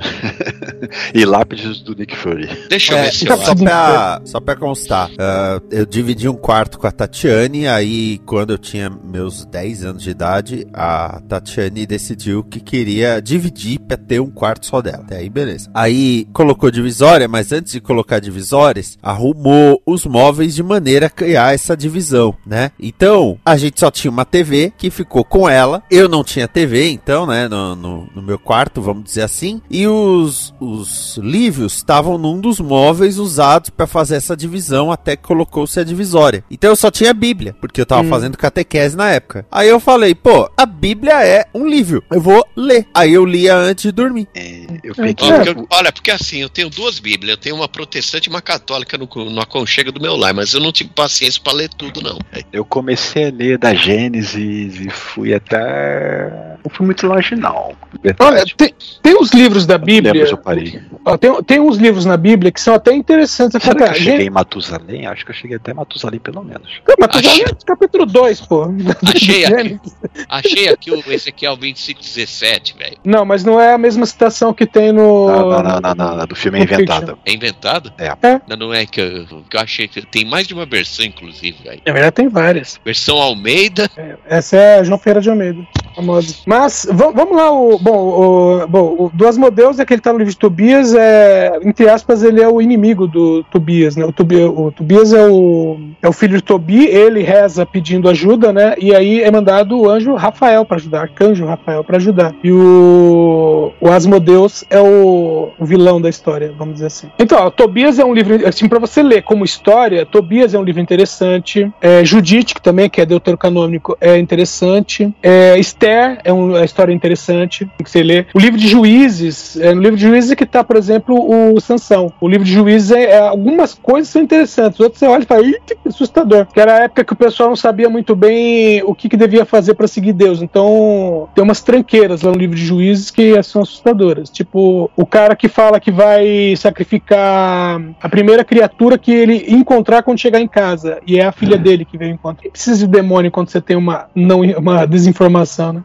e lápides do Nick Fury. Deixa eu É, ver se eu só, acho. pra, só pra constar, ah, eu dividi um quarto com a Tatiane, aí quando eu tinha meus 10 anos de idade, a Tatiane decidiu que queria dividir pra ter um quarto só dela. Até aí, beleza. Aí colocou divisória, mas antes de colocar divisórias, arrumou os móveis de maneira a criar essa divisão, né? Então, a gente só tinha uma TV que ficou com ela. Eu não tinha TV, então, né, no, no, no meu quarto, vamos dizer assim. E os, os livros estavam num dos móveis usados para fazer essa divisão até que colocou-se a divisória. Então eu só tinha Bíblia, porque eu tava Hum. fazendo catequese na época. Aí eu falei, pô, a Bíblia é um livro, eu vou ler. Aí eu lia antes de dormir. É, eu peguei. Ó, porque olha, porque assim, eu tenho duas Bíblias, eu tenho uma protestante e uma católica no, no aconchego do meu lar, mas eu não tive paciência pra ler tudo, não. Eu comecei a ler da Gênesis e fui até. Não fui muito longe, não. Olha, tem, tem uns livros da Bíblia. eu parei. ó, tem, tem uns livros na Bíblia que são até interessantes. Será que eu cara, cheguei gente, em Matusalém? Acho que eu cheguei até Matusalém, pelo menos. tu já Achei- leu capítulo 2, pô. Achei aqui, achei aqui o Ezequiel 2517, velho. Não, mas não é a mesma citação que tem no. Não, não, não, não, não, não, do filme é inventado. É inventado? É. É. Não, não é que eu, que eu achei que tem mais de uma versão, inclusive, velho. Na verdade, tem várias. Versão Almeida. Essa é a João Feira de Almeida, famosa. Mas va- vamos lá, o, bom, o, bom, o Asmodeus é que ele tá no livro de Tobias, é, entre aspas, ele é o inimigo do Tobias, né? O, Tobi, o Tobias é o, é o filho de Tobi, ele reza pedindo ajuda, né? E aí é mandado o anjo Rafael para ajudar, arcanjo Rafael para ajudar. E o, o Asmodeus é o, o vilão da história, vamos dizer assim. Então, ó, Tobias é um livro, assim, para você ler como história, Tobias é um livro interessante. É, Judite, que também que é deuterocanônico, é interessante. É, Esther é uma história interessante que você lê. O livro de Juízes, é, no livro de Juízes é que tá, por exemplo, o Sansão. O livro de Juízes é, é- algumas coisas são interessantes, outras você olha e fala, que assustador. Que era a época que o pessoal não sabia muito bem o que, que devia fazer para seguir Deus. Então, tem umas tranqueiras lá no livro de Juízes que são assustadoras. Tipo, o cara que fala que vai sacrificar a primeira criatura que ele encontrar quando chegar em casa. E é a filha dele que veio encontrar. Precisa de demônio quando você tem uma, não, uma desinformação, né?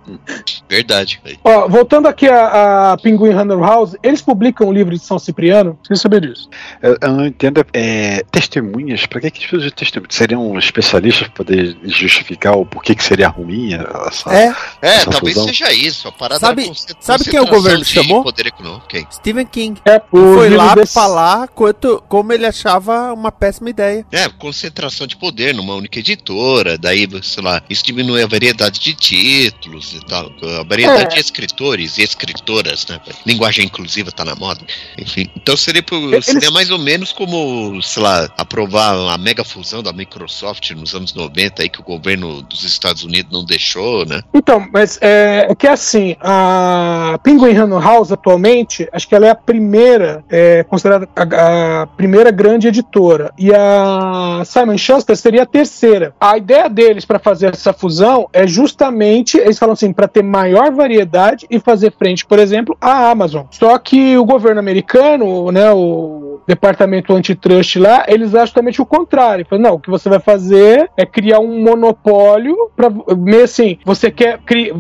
Verdade, velho. Ó, voltando aqui a, a Pinguim Hunter House, eles publicam o livro de São Cipriano? Preciso saber disso. Eu, eu não entendo. É, testemunhas? Pra que que precisa de testemunhas? Seriam especialistas pra poder justificar o porquê que seria ruim essa. É, É, Essa talvez fusão. seja isso. A parada Sabe- sabe quem o concentração governo de chamou? Poder econômico. Quem? Stephen King. É, o Foi lá desse- falar quanto, como ele achava uma péssima ideia. É, concentração de poder numa única editora, daí, sei lá, isso diminui a variedade de títulos e tal, a variedade É. de escritores e escritoras, né? Linguagem inclusiva tá na moda. Enfim, então seria, pro, Eles- seria mais ou menos como, sei lá, aprovar a mega fusão da Microsoft nos anos 90 aí que o governo dos Estados Unidos não deixou, né? Então, mas é, é que assim, a Penguin Random House atualmente, acho que ela é a primeira, é, considerada a, a primeira grande editora. E a Simon Schuster seria a terceira. A ideia deles para fazer essa fusão é justamente, eles falam assim, para ter maior variedade e fazer frente, por exemplo, à Amazon. Só que o governo americano, né, o departamento antitrust lá, eles acham justamente o contrário. Falam, não, o que você vai fazer é criar um monopólio para meio assim, você quer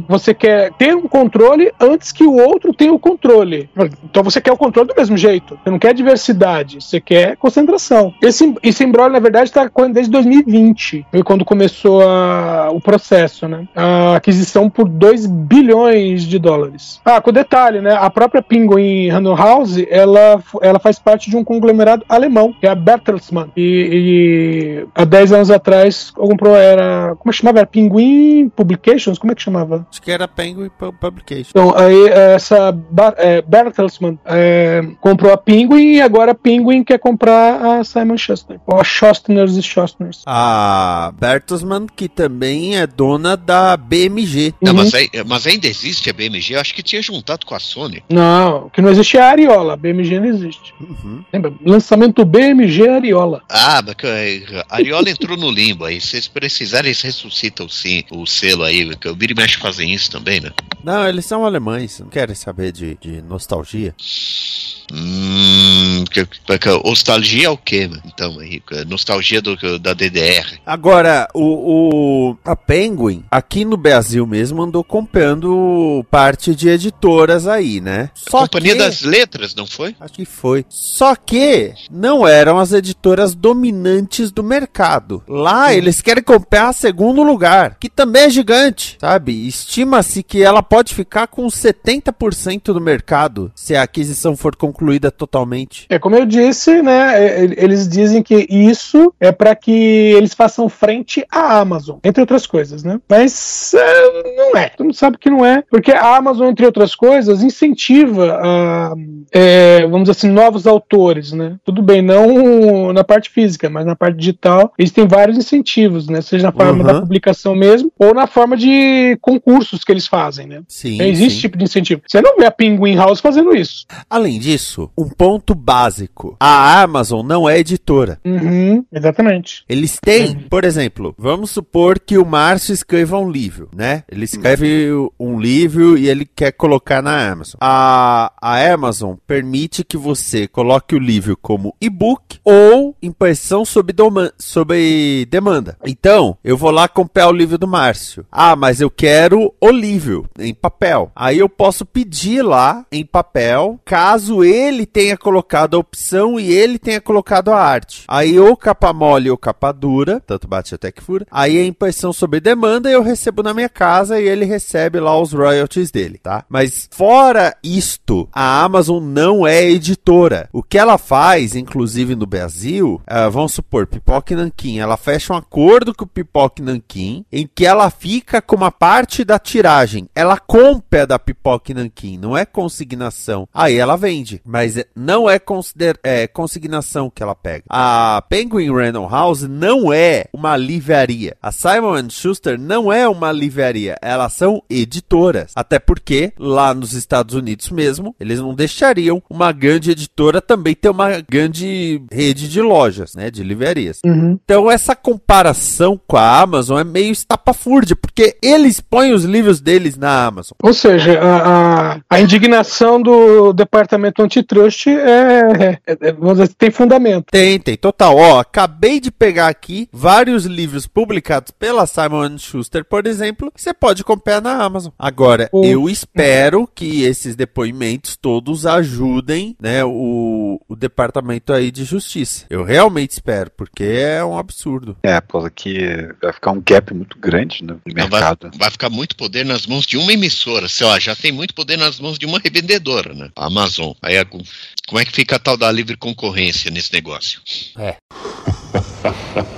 você quer ter um controle antes que o outro tenha o controle. Então você quer o controle do mesmo jeito. Você não quer diversidade, você quer concentração. Esse, esse na verdade, está desde 2020, foi quando começou a- o processo, né? A aquisição por 2 bilhões de dólares. Ah, com detalhe, né? A própria Penguin Random House, ela, ela faz parte de um conglomerado alemão, que é a Bertelsmann. E, e há 10 anos atrás, comprou, era. Como é que chamava? Era Penguin Publications? Como é que chamava? Acho que era Penguin Pu- Publication. Então, aí essa Bar- é, Bertelsmann é, comprou a Penguin e agora a Penguin quer comprar a Simon Schuster. Ou a Schostners e Schostners. A Bertelsmann, que também é dona da BMG. Não, Uhum. mas, aí- mas ainda existe a BMG? Eu acho que tinha juntado com a Sony. Não, o que não existe é a Ariola. A BMG não existe. Uhum. Lembra? Lançamento BMG Ariola. Ah, mas que, eh, a Ariola entrou no limbo aí. Se vocês precisarem, eles ressuscitam sim o selo aí. Que o Vira e Mexe fazem isso também, né? Não, eles são alemães, não querem saber de, de nostalgia. Hum. Que, que, que- nostalgia é o quê, mano? Então, aí, que- nostalgia do, da DDR. Agora, o, o- a Penguin, aqui no Brasil mesmo, andou comprando parte de editoras aí, né? Só Companhia que... das Letras, não foi? Acho que foi. Só que não eram as editoras dominantes do mercado. Lá eles querem comprar segundo lugar, que também é gigante, sabe? Estima-se que ela pode ficar com 70% do mercado se a aquisição for concluída totalmente. É como eu disse, né? Eles dizem que isso é para que eles façam frente à Amazon, entre outras coisas, né? Mas é, não é. Todo mundo sabe que não é, porque a Amazon, entre outras coisas, incentiva, a, é, vamos dizer assim, novos autores, né? Tudo bem, não na parte física, mas na parte digital, eles têm vários incentivos, né? Seja na forma Uhum. da publicação mesmo, ou na forma de concursos que eles fazem, né? Sim, Existe sim. esse tipo de incentivo. Você não vê a Penguin House fazendo isso. Além disso, um ponto básico: a Amazon não é editora. Uhum, exatamente. Eles têm, por exemplo, vamos supor que o Márcio escreva um livro, né? Ele escreve um livro e ele quer colocar na Amazon. A, a Amazon permite que você coloque o livro como e-book ou impressão sob, sob demanda. Então, eu vou lá comprar o livro do Márcio. Ah, mas eu quero o livro em papel. Aí eu posso pedir lá em papel, caso ele tenha colocado a opção e ele tenha colocado a arte. Aí ou capa mole ou capa dura, tanto bate até que fura. Aí a impressão sob demanda eu recebo na minha casa e ele recebe lá os royalties dele, tá? Mas fora isto, a Amazon não é editora. O que ela faz, inclusive no Brasil, ah, vamos supor, Pipoca e Nanquim, ela fecha um acordo com o Pipoca e Nanquim, em que ela fica com uma parte da tiragem. Ela compra da Pipoca e Nanquim, não é consignação. Aí ela vende, mas é- não é, consider é consignação que ela pega. A Penguin Random House não é uma livraria. A Simon Schuster não é uma livraria. Elas são editoras. Até porque lá nos Estados Unidos mesmo, eles não deixariam uma grande editora também ter uma grande rede de lojas, né, de livrarias. Uhum. Então essa comparação com a Amazon é meio estapafúrdia, porque eles põem os livros deles na Amazon. Ou seja, a, a, a indignação do departamento antitrust é, é- é- dizer, tem fundamento. Tem, tem, total. Ó, acabei de pegar aqui vários livros publicados pela Simon Schuster, por exemplo, que você pode comprar na Amazon. Agora, Pô. eu espero que esses depoimentos todos ajudem, né, o, o departamento aí de justiça. Eu realmente espero, porque é um absurdo. É, por causa que vai ficar um gap muito grande no Não, vai, mercado. vai ficar muito poder nas mãos de uma emissora. Sei lá, já tem muito poder nas mãos de uma revendedora, né? A Amazon. Aí, a- como é que fica a tal da livre concorrência nesse negócio?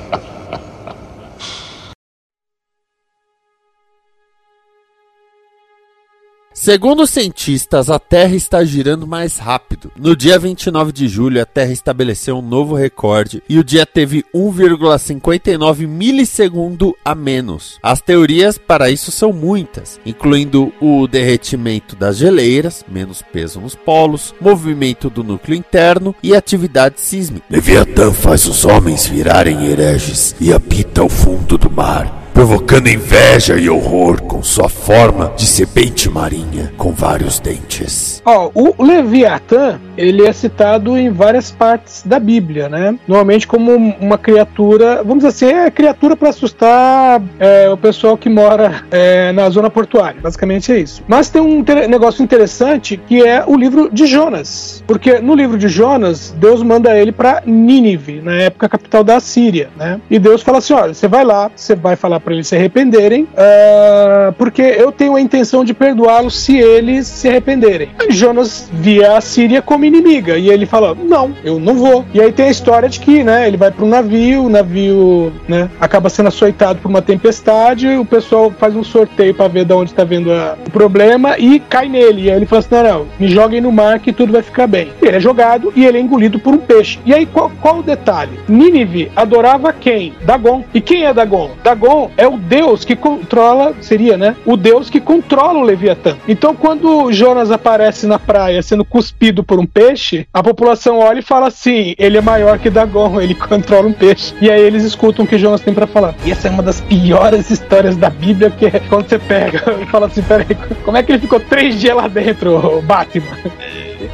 Segundo cientistas, a Terra está girando mais rápido. No dia 29 de julho, a Terra estabeleceu um novo recorde e o dia teve 1,59 milissegundo a menos. As teorias para isso são muitas, incluindo o derretimento das geleiras, menos peso nos polos, movimento do núcleo interno e atividade sísmica. Leviatã faz os homens virarem hereges e habita o fundo do mar. Provocando inveja e horror com sua forma de serpente marinha com vários dentes. Ó, o Leviatã, ele é citado em várias partes da Bíblia, né? Normalmente como uma criatura, vamos dizer assim, é criatura para assustar é, o pessoal que mora é, na zona portuária. Basicamente é isso. Mas tem um negócio interessante que é o livro de Jonas. Porque no livro de Jonas, Deus manda ele para Nínive, na época capital da Síria, né? E Deus fala assim: olha, você vai lá, você vai falar para eles se arrependerem, ah, porque eu tenho a intenção de perdoá-los se eles se arrependerem. Aí Jonas via a Síria como inimiga e ele fala: não, eu não vou. E aí tem a história de que, né, ele vai para um navio, o navio, né, acaba sendo açoitado por uma tempestade, o pessoal faz um sorteio para ver de onde tá vendo a- o problema e cai nele. E aí ele fala assim: não, não, me joguem no mar que tudo vai ficar bem. Ele é jogado e ele é engolido por um peixe. E aí qual, qual o detalhe? Nínive adorava quem? Dagon. E quem é Dagon? Dagon é o deus que controla, seria, né? O deus que controla o Leviatã. Então quando Jonas aparece na praia sendo cuspido por um peixe, a população olha e fala assim: ele é maior que Dagon, ele controla um peixe. E aí eles escutam o que Jonas tem pra falar. E essa é uma das piores histórias da Bíblia, que é quando você pega e fala assim: peraí, como é que ele ficou três dias lá dentro, Batman?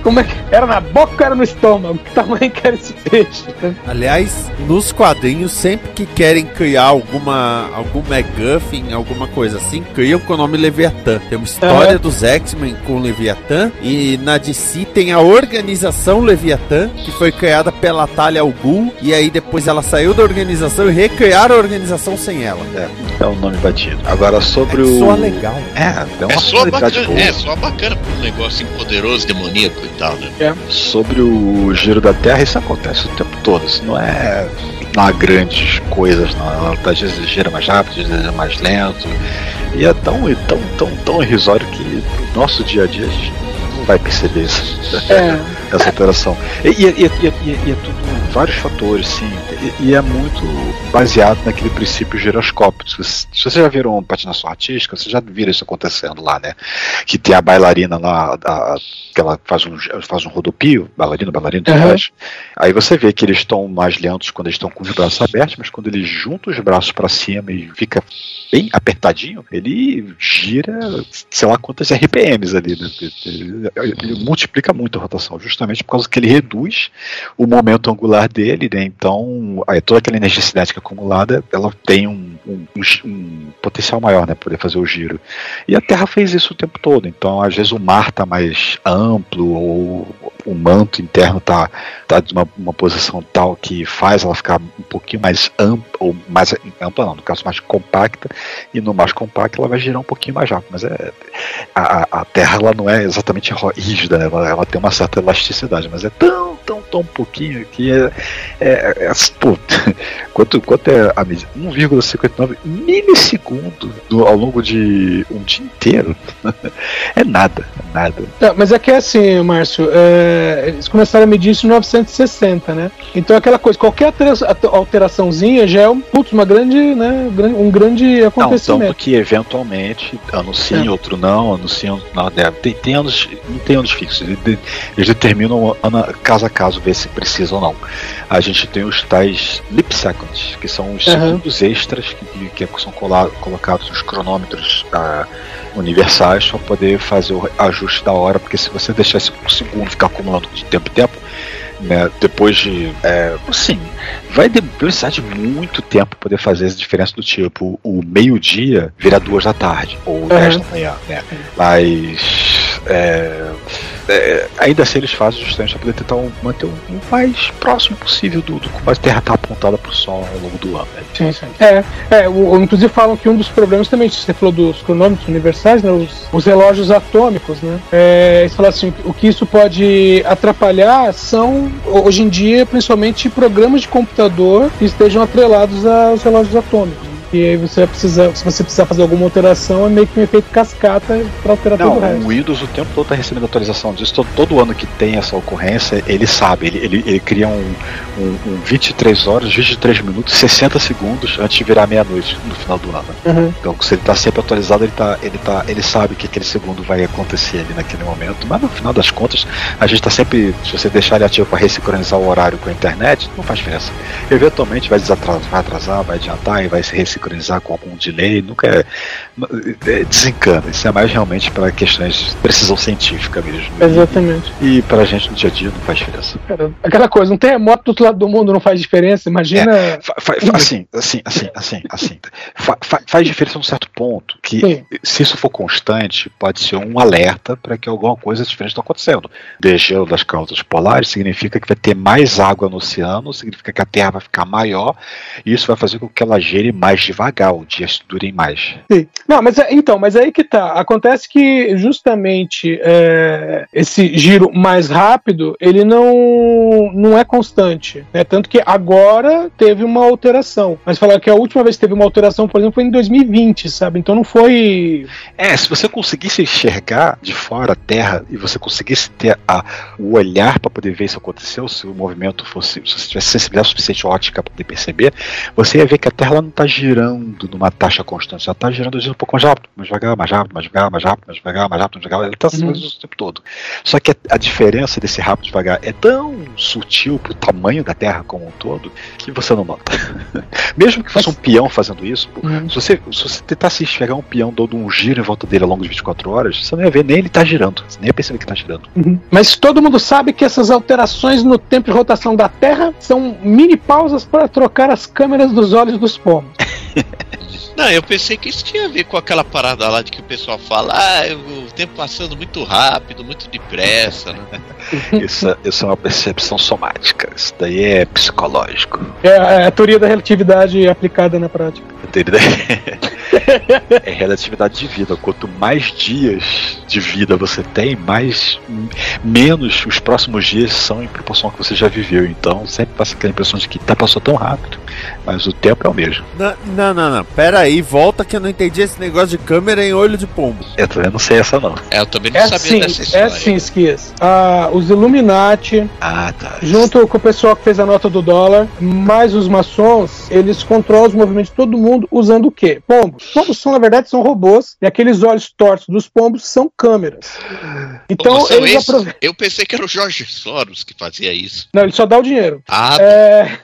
Como é que. Era na boca ou era no estômago? Que tamanho que era esse peixe? Aliás, nos quadrinhos, sempre que querem criar alguma algum MacGuffin, alguma coisa assim, criam com o nome Leviatã. Tem uma história Aham. dos X-Men com o Leviatã e na DC tem a organização Leviatã, que foi criada pela Talia al Ghul, e aí depois ela saiu da organização e recriaram a organização sem ela. É, é o nome batido. Agora sobre É o. soa legal. É, é uma É só bacana, boa. é só bacana um negócio assim, poderoso, demoníaco e tal, né? Sobre o giro da Terra, isso acontece o tempo todo. Isso não é, não há grandes coisas, não. Ela às vezes gira mais rápido, às vezes é mais lento. E é tão, e tão, tão, tão irrisório que no nosso dia a dia a gente não vai perceber isso. É. Essa alteração. E, e, e, e, é tudo vários fatores, sim. E, é muito baseado naquele princípio giroscópio. Se, você- se vocês já viram patinação artística, vocês já viram isso acontecendo lá, né? Que tem a bailarina lá, a- que ela faz um, faz um rodopio, bailarina, bailarina, tudo Aham. mais. Aí você vê que eles estão mais lentos quando eles estão com os braços abertos, mas quando eles juntam os braços para cima e fica bem apertadinho, ele gira, sei lá quantas RPMs ali, né? Ele- ele multiplica muito a rotação, justamente por causa que ele reduz o momento angular dele, né? Então, aí toda aquela energia cinética acumulada, ela tem um, um- um um potencial maior, né? Poder fazer o giro. E a Terra fez isso o tempo todo. Então, às vezes o mar tá mais amplo ou o manto interno tá, tá de uma, uma posição tal que faz ela ficar um pouquinho mais ampla, ou mais ampla não, no caso mais compacta, e no mais compacto ela vai girar um pouquinho mais rápido. Mas é, a, a- Terra ela não é exatamente rígida, né? ela, ela tem uma certa elasticidade, mas é tão, tão, tão pouquinho que é. é, é pô, quanto, quanto é a medida? 1,59 milissegundo do- ao longo de um dia inteiro. é nada, é nada. Não, mas é que é assim, Márcio, é, eles começaram a medir isso em 1960, né? Então aquela coisa, qualquer altera- alteraçãozinha já é um, putz, uma grande, né, um grande Não, acontecimento. tanto que eventualmente anunciam, É. outro não, anunciam, não, deve. Tem, tem anos, não tem anos fixos, eles, de- eles determinam caso a caso ver se precisa ou não. A gente tem os tais lip seconds, que são os Aham. segundos extras que, que são colocados nos cronômetros ah, universais para poder fazer o ajuste da hora, porque se você deixar esse segundo ficar acumulando de tempo em tempo, né, depois de. É, assim, vai de- precisar de muito tempo para poder fazer essa diferença do tipo, o meio-dia virar duas da tarde, ou dez da manhã, né? Mas. é, é, ainda assim eles fazem justamente para poder tentar manter o o mais próximo possível do, do como a Terra está apontada para o Sol ao longo do ano. né? Sim, sim. É, é o- inclusive falam que um dos problemas também, você falou dos cronômetros universais, né, os, os relógios atômicos, né? É, eles falam assim, o que isso pode atrapalhar são, hoje em dia, principalmente programas de computador que estejam atrelados aos relógios atômicos. E aí você vai precisar, se você precisar fazer alguma alteração, é meio que um efeito cascata para alterar Não, todo o resto. o Windows o tempo todo está recebendo atualização disso. Todo, todo ano que tem essa ocorrência, ele sabe, ele, ele, ele cria um, um, um 23 horas, 23 minutos, 60 segundos antes de virar meia-noite no final do ano. Uhum. Então, se ele está sempre atualizado, ele, tá, ele, tá, ele sabe que aquele segundo vai acontecer ali naquele momento. Mas no final das contas, a gente está sempre, se você deixar ele ativo para ressincronizar o horário com a internet, não faz diferença. Eventualmente vai desatrasar, vai atrasar, vai adiantar e vai se ressincronizar sincronizar com algum delay, nunca é, é desencana. Isso é mais realmente para questões de precisão científica mesmo. Exatamente. E pra gente no dia a dia não faz diferença. Cara, aquela coisa, um terremoto do outro lado do mundo não faz diferença, imagina. É, fa- fa- fa- assim, assim, assim, assim, assim. Fa- fa- faz diferença num certo ponto. Que Sim. se isso for constante, pode ser um alerta para que alguma coisa diferente está acontecendo. Degelo das causas polares significa que vai ter mais água no oceano, significa que a Terra vai ficar maior, e isso vai fazer com que ela gere mais devagar, os dias durem mais. Sim. Não, mas é- então, mas aí que tá. Acontece que justamente é, esse giro mais rápido, ele não, não é constante. Né? Tanto que agora teve uma alteração. Mas falar que a última vez que teve uma alteração, por exemplo, foi em 2020, sabe? Então não foi. É, se você conseguisse enxergar de fora a Terra e você conseguisse ter a, o olhar para poder ver isso aconteceu, se o movimento fosse, se você tivesse sensibilidade suficiente ótica para poder perceber, você ia ver que a Terra não está girando numa taxa constante, ela está girando um pouco mais rápido, mais devagar, mais rápido, mais devagar, mais rápido, mais devagar, mais rápido, mais devagar, ela está Uhum. o tempo todo. Só que a, diferença desse rápido devagar é tão sutil pro tamanho da Terra como um todo que você não nota. Mesmo que fosse um peão fazendo isso, Uhum. se você, se você tentasse enxergar um peão dando um giro em volta dele ao longo de 24 horas, você não ia ver nem ele tá girando. Você nem ia perceber que tá girando. Mas todo mundo sabe que essas alterações no tempo de rotação da Terra são mini pausas para trocar as câmeras dos olhos dos pombos. Não, eu pensei que isso tinha a ver com aquela parada lá de que o pessoal fala, ah, o tempo passando muito rápido, muito depressa, né? Isso, isso é uma percepção somática. Isso daí é psicológico. É a, é a teoria da relatividade aplicada na prática. Entendeu? É relatividade de vida. Quanto mais dias de vida você tem, mais menos os próximos dias são em proporção ao que você já viveu. Então sempre passa aquela impressão de que tá passou tão rápido, mas o tempo é o mesmo. Não, não, não, não. Pera aí, volta que eu não entendi esse negócio de câmera em olho de pombo. Eu também não sei essa não. É, eu também não É sabia assim, dessa é história. assim, Esquias. Ah, os Illuminati, Ah, tá. junto com o pessoal que fez a nota do dólar, mais os maçons, eles controlam os movimentos de todo mundo usando o quê? Pombos. Pombos são, na verdade, são robôs, e aqueles olhos tortos dos pombos são câmeras. Então, são eles aproveitam. Eu pensei que era o Jorge Soros que fazia isso. Não, ele só dá o dinheiro. Ah, É,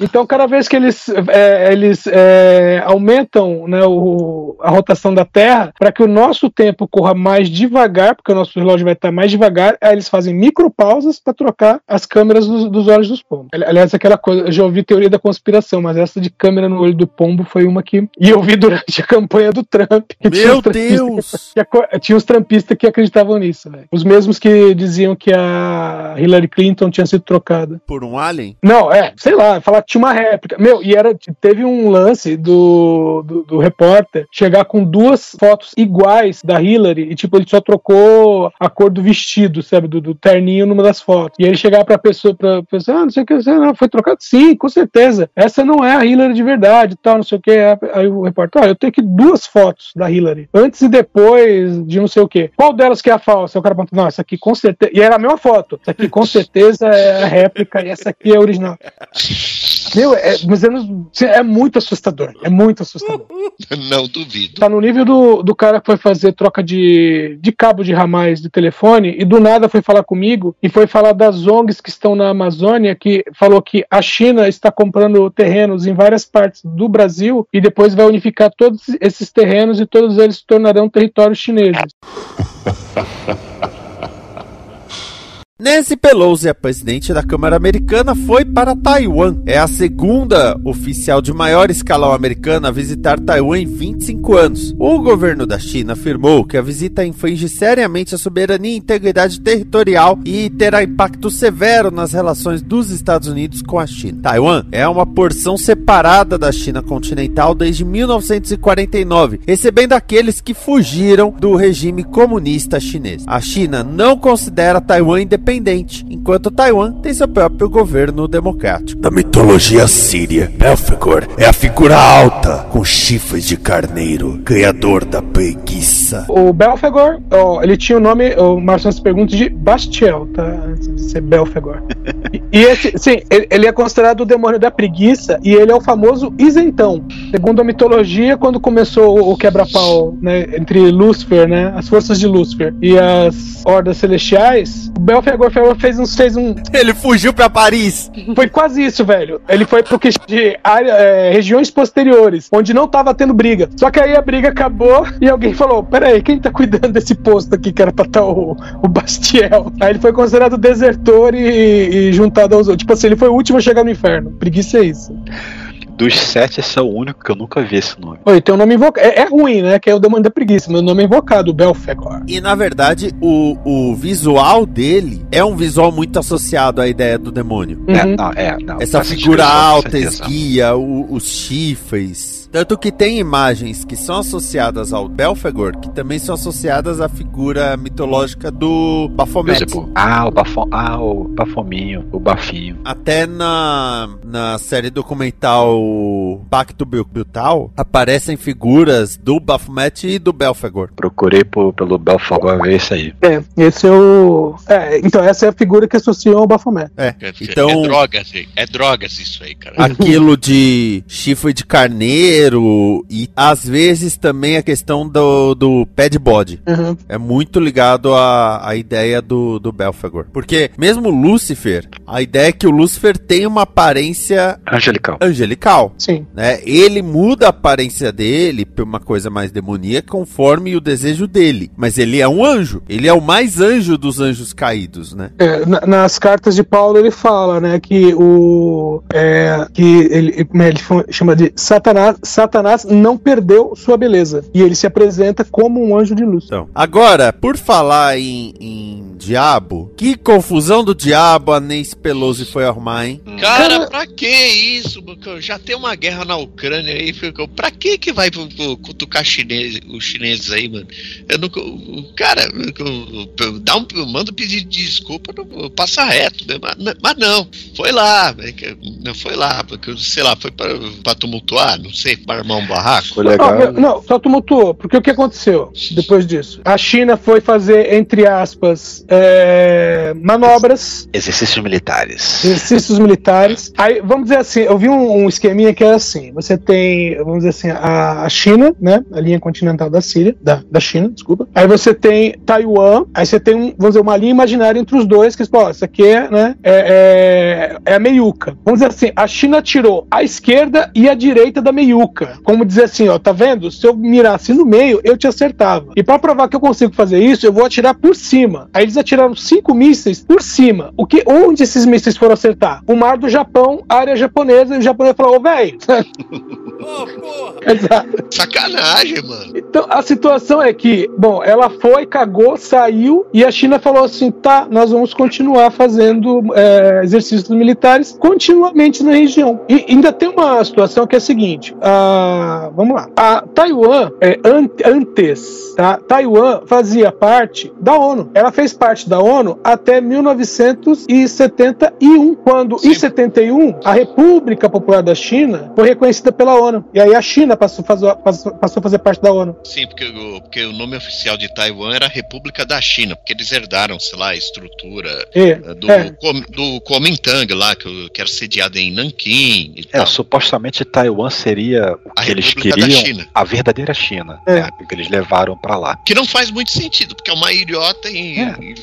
então, cada vez que eles, é, eles é, aumentam né, o- a rotação da Terra, para que o nosso tempo corra mais devagar, porque o nosso relógio vai estar mais devagar, aí eles fazem micropausas para trocar as câmeras dos, dos olhos dos pombos. Ali- Aliás, aquela coisa, eu já ouvi teoria da conspiração, mas essa de câmera no olho do pombo foi uma que. E eu vi durante a campanha do Trump. Meu Deus! que tinha os trampistas que acreditavam nisso, velho. Os mesmos que diziam que a Hillary Clinton tinha sido trocada. Por um alien? Não, é, sei lá, falar que tinha uma réplica. Meu, e era, teve um lance do, do, do repórter chegar com duas fotos iguais da Hillary e, tipo, ele só trocou a cor do vestido, sabe, do, do terninho numa das fotos. E ele chegar pra pessoa, pra pessoa, ah, não sei o que, você não, foi trocado? Sim, com certeza. Essa não é a Hillary de verdade tal, não sei o que. Aí o repórter, ah, eu tenho aqui duas fotos da Hillary, antes e depois de não sei o que. Qual delas que é a falsa? O cara pergunta, não, essa aqui com certeza. E era a mesma foto. Essa aqui com certeza é a réplica e essa aqui é a original. Meu, é, mas é, é muito assustador. É muito assustador. não duvido. Tá no nível do, do cara que foi fazer troca de, de cabo de ramais de telefone e do nada foi falar comigo e foi falar das ONGs que estão na Amazônia, que falou que a China está comprando terrenos em várias partes do Brasil e depois vai unificar todos esses terrenos e todos eles se tornarão territórios chineses. Nancy Pelosi, a presidente da Câmara Americana, foi para Taiwan. É a segunda oficial de maior escalão americana a visitar Taiwan em 25 anos. O governo da China afirmou que a visita infringe seriamente a soberania e integridade territorial e terá impacto severo nas relações dos Estados Unidos com a China. Taiwan é uma porção separada da China continental desde 1949, recebendo aqueles que fugiram do regime comunista chinês. A China não considera Taiwan independente independente, enquanto Taiwan tem seu próprio governo democrático. Na mitologia síria, Belfegor é a figura alta, com chifres de carneiro, ganhador da preguiça. O Belfegor, ó, ele tinha o nome, o Marcelo se pergunta, de Bastiel, tá? Antes de ser Belfegor. E, e esse, sim, ele, ele é considerado o demônio da preguiça e ele é o famoso isentão. Segundo a mitologia, quando começou o, o quebra-pau né, entre Lúcifer, né, as forças de Lúcifer e as hordas celestiais, o Belfegor pegou e fez um, fez um. Ele fugiu pra Paris. Foi quase isso, velho. Ele foi pro que de área, é, regiões posteriores, onde não tava tendo briga. Só que aí a briga acabou e alguém falou: Pera aí, quem tá cuidando desse posto aqui que era pra estar o, o Bastiel? Aí ele foi considerado desertor e, e juntado aos outros. Tipo assim, ele foi o último a chegar no inferno. Preguiça é isso. Dos sete, esse é o único que eu nunca vi esse nome. Oi, tem um nome invocado. É, é ruim, né? Que é o demônio da preguiça. Meu nome é invocado, Belfegor. E na verdade, o, o visual dele é um visual muito associado à ideia do demônio. É, Uhum. não, é, não. Essa figura alta, esguia, o- os chifres. Tanto que tem imagens que são associadas ao Belfegor, que também são associadas à figura mitológica do Baphomet. Ah, o bafo, ah, o bafominho, o bafinho. Até na, na série documental Pacto Brutal, aparecem figuras do Baphomet e do Belfegor. Procurei por- pelo Belfagor ver isso aí. É, esse é o. É, então, essa é a figura que associam ao Baphomet. É, dizer, então... É drogas, hein? é drogas isso aí, cara. aquilo de chifre de carneiro e às vezes também a questão do, do pé de bode. Uhum. É muito ligado à, à ideia do, do Belfagor. Porque mesmo Lúcifer, a ideia é que o Lúcifer tem uma aparência Angelical. angelical. Sim. Né? Ele muda a aparência dele pra uma coisa mais demoníaca conforme o desejo dele. Mas ele é um anjo. Ele é o mais anjo dos anjos caídos, né? É, na- nas cartas de Paulo ele fala, né, que o é, que ele, é, ele fa- chama de Satanás, Satanás não perdeu sua beleza e ele se apresenta como um anjo de luz. Então, agora, por falar em, em diabo, que confusão do diabo a Nancy Pelosi foi arrumar, hein? Cara, pra que isso? Já tem uma guerra na Ucrânia aí, ficou. Pra que que vai pro- pro cutucar chinês, os chineses aí, mano? Eu não, cara, eu- dá um, manda um pedido de desculpa, não, passa reto, né? mas, mas não, foi lá, é que- não foi lá, porque, sei lá, foi pra, pra tumultuar, não sei, armar um barraco. Foi legal. Não, não, só tumultuou, porque o que aconteceu depois disso? A China foi fazer, entre aspas, é, manobras Exercícios militares. exercícios militares. Aí, vamos dizer assim, eu vi um, um esqueminha que era assim: você tem, vamos dizer assim, a, a China, né? A linha continental da Síria, da, da China, desculpa. Aí você tem Taiwan, aí você tem, um, vamos dizer, uma linha imaginária entre os dois, que, pô, isso aqui é, né? É, é, é a meiuca. Vamos dizer assim, a China tirou a esquerda e a direita da meiuca. Como dizer assim, ó, tá vendo? Se eu mirasse no meio, eu te acertava. E pra provar que eu consigo fazer isso, eu vou atirar por cima. Aí eles atiraram cinco mísseis por cima. O que, onde esses mísseis foram acertar? O mar do Japão, área japonesa, e o japonês falou, ô, velho. Exato. Sacanagem, mano. Então, a situação é que, bom, ela foi, cagou, saiu, e a China falou assim: tá, nós vamos continuar fazendo é, exercícios militares continuamente na região. E ainda tem uma situação que é a seguinte: a- vamos lá. A Taiwan, é, an- antes, tá? Taiwan fazia parte da ONU. Ela fez parte da ONU até 1971, quando em Sim. 71 a República Popular da China foi reconhecida pela ONU. E aí a China passou, a fazer- passou- passou a fazer parte da ONU. Sim, porque o, porque o nome oficial de Taiwan era República da China, porque eles herdaram, sei lá, a estrutura E, eh, do, é. Com- do Kuomintang lá, que, que era sediado em Nanquim É, tal. supostamente Taiwan seria o A que eles República da queriam, China. a verdadeira China, É. né, que eles levaram pra lá. Que não faz muito sentido, porque é uma ilhota em, É. em-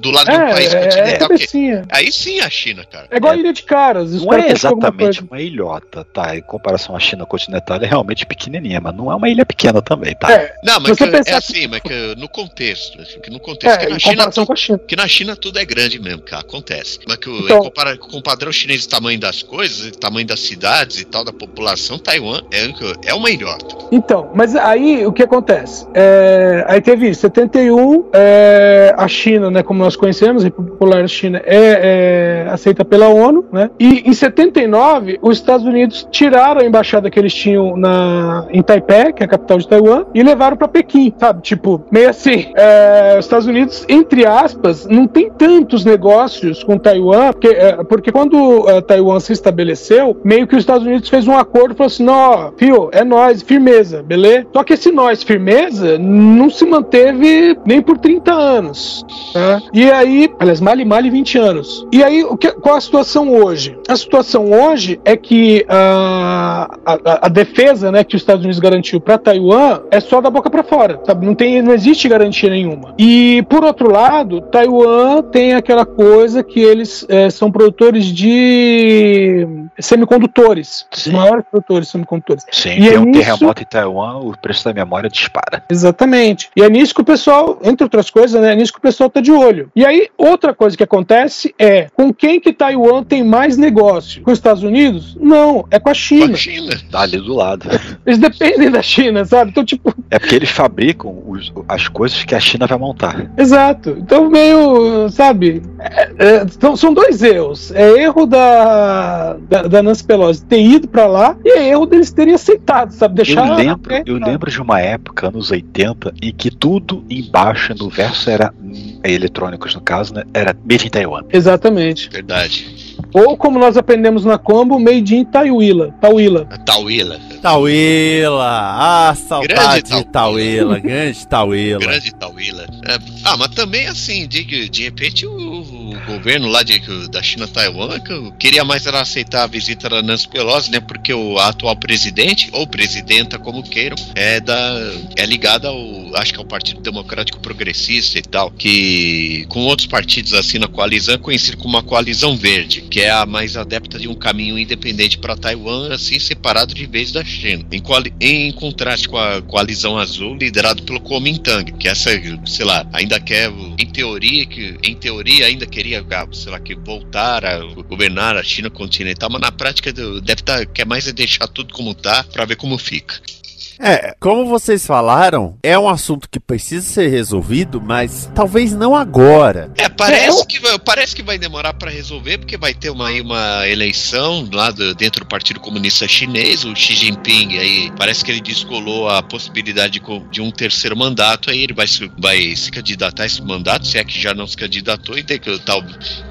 do lado de um É, país é, é, continental. que- cabecinha. Aí sim a China, cara. É igual a É. Ilha de Caras. os Não caras é exatamente uma ilhota, tá? Em comparação à China continental, ela é realmente pequenininha, mas não é uma ilha pequena também, tá? É, Não, mas você que- pensar é que- assim, mas que no contexto. assim, Que no contexto. que é na China tu- China. que na China tudo é grande mesmo, cara, acontece. Mas que o, Então- compara- com o padrão chinês, o tamanho das coisas, o tamanho das cidades e tal, da população, Taiwan é, é uma ilhota. Então, mas aí o que acontece? É, aí teve isso, 71, é, a China, né, como nós conhecemos, a República Popular China é, é aceita pela ONU, né? E em 79, os Estados Unidos tiraram a embaixada que eles tinham na, em Taipei, que é a capital de Taiwan, e levaram pra Pequim, sabe? Tipo, meio assim, é, os Estados Unidos, entre aspas, não tem tantos negócios com Taiwan, porque, é, porque quando Taiwan se estabeleceu, meio que os Estados Unidos fez um acordo falou assim: não, fio, é nós, firmeza, beleza? Só que esse nós, firmeza, não se manteve nem por 30 anos. Tá? E aí, aliás, male male 20 anos. E aí, o que, qual a situação hoje? A situação hoje é que ah, a, a defesa né, que os Estados Unidos garantiu para Taiwan é só da boca para fora, sabe? Não, tem, não existe garantia nenhuma. E, por outro lado, Taiwan tem aquela coisa que eles é, são produtores de semicondutores, os maiores produtores de semicondutores. Sim, E tem é um nisso- terremoto em Taiwan, o preço da memória dispara. Exatamente. E é nisso que o pessoal, entre outras coisas, né, é nisso que o pessoal tá de olho. E aí, outra coisa que acontece é, com quem que Taiwan tem mais negócio? Com os Estados Unidos? Não, é com a Com China. a China. Tá ali do lado. Eles dependem da China, sabe? Então, tipo, É porque eles fabricam os- as coisas que a China vai montar. exato. Então, meio, sabe? é- é, são, são dois erros. É erro da, da, da Nancy Pelosi ter ido pra lá e é erro deles terem aceitado, sabe? Deixar. Eu lembro, eu lembro de uma época, anos 80, em que tudo embaixo no verso era hum, eletrônicos no caso, né? Era made in Taiwan. Exatamente. Verdade. Ou como nós aprendemos na Combo, Made in Tauila. Tauila. Tauila. Tauila! Ah, saudade Grande de Tauila, grande Tauila. Grande Tauila. É, ah, mas também assim, de, de repente o, o governo lá de, da China-Taiwan que queria mais era aceitar a visita da Nancy Pelosi, né? Porque o atual presidente, ou presidenta, como queiram, é da é ligada ao, acho que ao Partido Democrático Progressista e tal, que com outros partidos assim na coalizão é conhecido como uma coalizão verde, que é a mais adepta de um caminho independente para Taiwan, assim separado de vez da China. Em, em contraste com a coalizão azul liderado pelo Kuomintang, que essa, sei lá, ainda quer, em teoria, que em teoria ainda queria, ah, sei lá, que voltar a governar a China continental, mas na prática deve estar quer mais é deixar tudo como tá para ver como fica. É, como vocês falaram, é um assunto que precisa ser resolvido, mas talvez não agora. É, parece, que, vai- parece que vai demorar para resolver, porque vai ter uma, aí uma eleição lá do- dentro do Partido Comunista Chinês, o Xi Jinping, aí parece que ele descolou a possibilidade de, um terceiro mandato, aí ele vai se, vai se candidatar a esse mandato, se é que já não se candidatou, e, tal,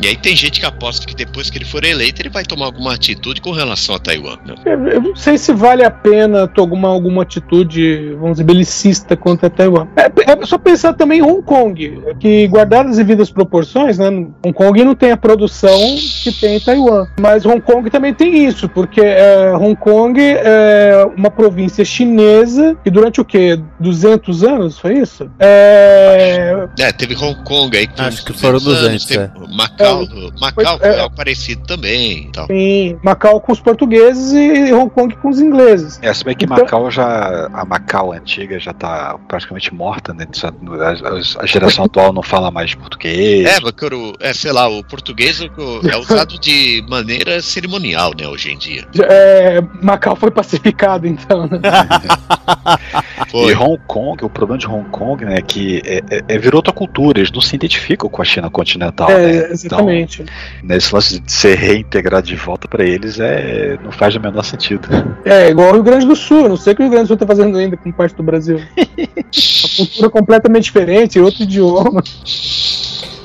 e aí tem gente que aposta que depois que ele for eleito, ele vai tomar alguma atitude com relação a Taiwan. né? Eu, eu não sei se vale a pena tomar alguma atitude, vamos dizer, belicista contra Taiwan. É, é só pensar também em Hong Kong, que guardadas as devidas proporções, né? Hong Kong não tem a produção que tem em Taiwan. Mas Hong Kong também tem isso, porque é, Hong Kong é uma província chinesa que durante o quê? 200 anos, foi isso? É, É, teve Hong Kong aí com Acho que foram 200 anos, 200, teve Macau, Macau Foi- foi é. algo parecido também e tal. em Macau com os portugueses e Hong Kong com os ingleses. É, se bem que Então- Macau já. A Macau antiga já tá praticamente morta, né? A, a geração atual não fala mais português. É, porque o, é, sei lá, o português é usado de maneira cerimonial, né, hoje em dia. É, Macau foi pacificado, então, né? Foi. E Hong Kong, o problema de Hong Kong, né, é que é, é- é- virou outra cultura, eles não se identificam com a China continental, né? É, exatamente. Então, nesse lance de ser reintegrado de volta pra eles, é, não faz o menor sentido. É, igual o Rio Grande do Sul. Não sei o que o Rio Grande Sul tá fazendo ainda com parte do Brasil. A cultura completamente diferente, outro idioma.